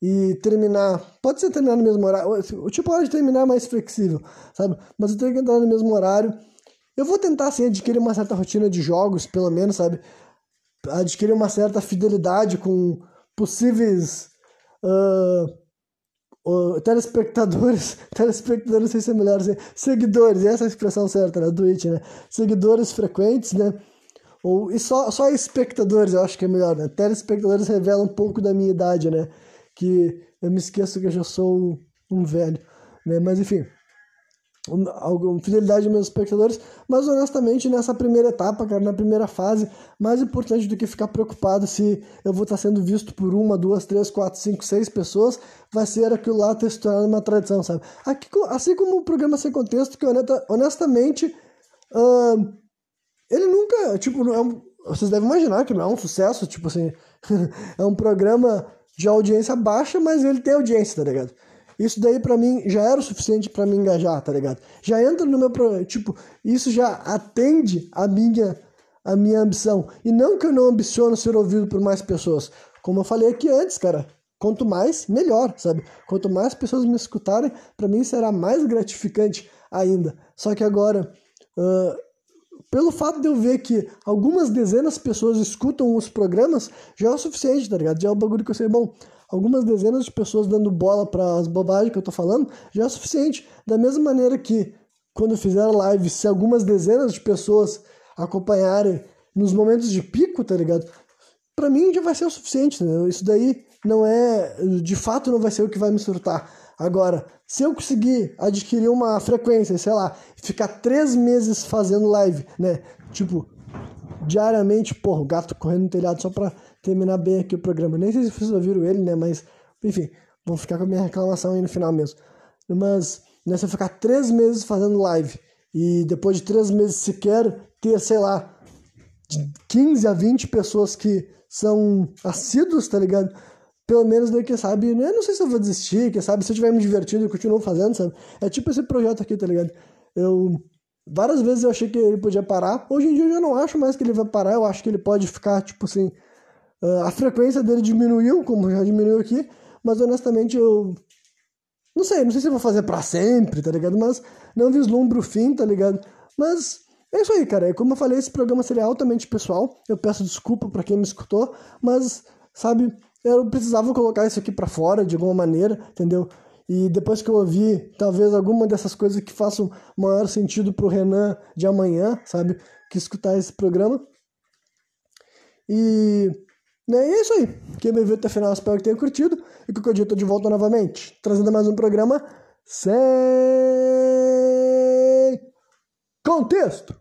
e terminar. Pode ser terminar no mesmo horário, o tipo pode terminar mais flexível, sabe? Mas eu tenho que entrar no mesmo horário. Eu vou tentar, assim, adquirir uma certa rotina de jogos, pelo menos, sabe? Adquirir uma certa fidelidade com possíveis. Uh, o, telespectadores, telespectadores, não sei se é melhor assim, seguidores, essa é a expressão certa né, Twitch, né? Seguidores frequentes, né? Ou, e só, só espectadores, eu acho que é melhor, né? Telespectadores revela um pouco da minha idade, né? Que eu me esqueço que eu já sou um velho, né? Mas enfim alguma fidelidade dos meus espectadores, mas honestamente nessa primeira etapa, cara, na primeira fase, mais importante do que ficar preocupado se eu vou estar sendo visto por uma, duas, três, quatro, cinco, seis pessoas, vai ser aquilo lá ter se tornado uma tradição, sabe? Aqui, assim como o programa Sem Contexto, que honestamente, ele nunca, tipo, é um, vocês devem imaginar que não é um sucesso, tipo assim, é um programa de audiência baixa, mas ele tem audiência, tá ligado? Isso daí para mim já era o suficiente para me engajar, tá ligado? Já entra no meu tipo, isso já atende a minha a minha ambição. E não que eu não ambiciono ser ouvido por mais pessoas. Como eu falei aqui antes, cara, quanto mais, melhor, sabe? Quanto mais pessoas me escutarem, para mim será mais gratificante ainda. Só que agora, uh, pelo fato de eu ver que algumas dezenas de pessoas escutam os programas, já é o suficiente, tá ligado? Já é o bagulho que eu sei, bom, algumas dezenas de pessoas dando bola para as bobagens que eu tô falando, já é suficiente. Da mesma maneira que quando eu fizer live, se algumas dezenas de pessoas acompanharem nos momentos de pico, tá ligado? Para mim já vai ser o suficiente? Isso daí não é, de fato não vai ser o que vai me surtar. Agora, se eu conseguir adquirir uma frequência, sei lá, ficar três meses fazendo live, né? Tipo, diariamente, porra, o gato correndo no telhado só pra terminar bem aqui o programa. Nem sei se vocês ouviram ele, né? Mas, enfim, vou ficar com a minha reclamação aí no final mesmo. Mas, né, se eu ficar três meses fazendo live e depois de três meses sequer ter, sei lá, de 15 a 20 pessoas que são assíduos, tá ligado? Pelo menos daí, quem sabe, né? não sei se eu vou desistir, quem sabe, se eu tiver me divertido, eu continuo fazendo, sabe? É tipo esse projeto aqui, tá ligado? Eu Várias vezes eu achei que ele podia parar. Hoje em dia eu já não acho mais que ele vai parar. Eu acho que ele pode ficar, tipo assim, Uh, a frequência dele diminuiu, como já diminuiu aqui, mas honestamente eu. Não sei, não sei se vou fazer para sempre, tá ligado? Mas não vislumbro o fim, tá ligado? Mas é isso aí, cara. É como eu falei, esse programa seria altamente pessoal. Eu peço desculpa para quem me escutou, mas, sabe, eu precisava colocar isso aqui para fora de alguma maneira, entendeu? E depois que eu ouvi, talvez alguma dessas coisas que façam maior sentido pro Renan de amanhã, sabe? Que escutar esse programa. E? Né, e é isso aí. Quem me viu até o final, espero que tenha curtido. E que o dia eu estou de volta novamente, trazendo mais um programa sem contexto.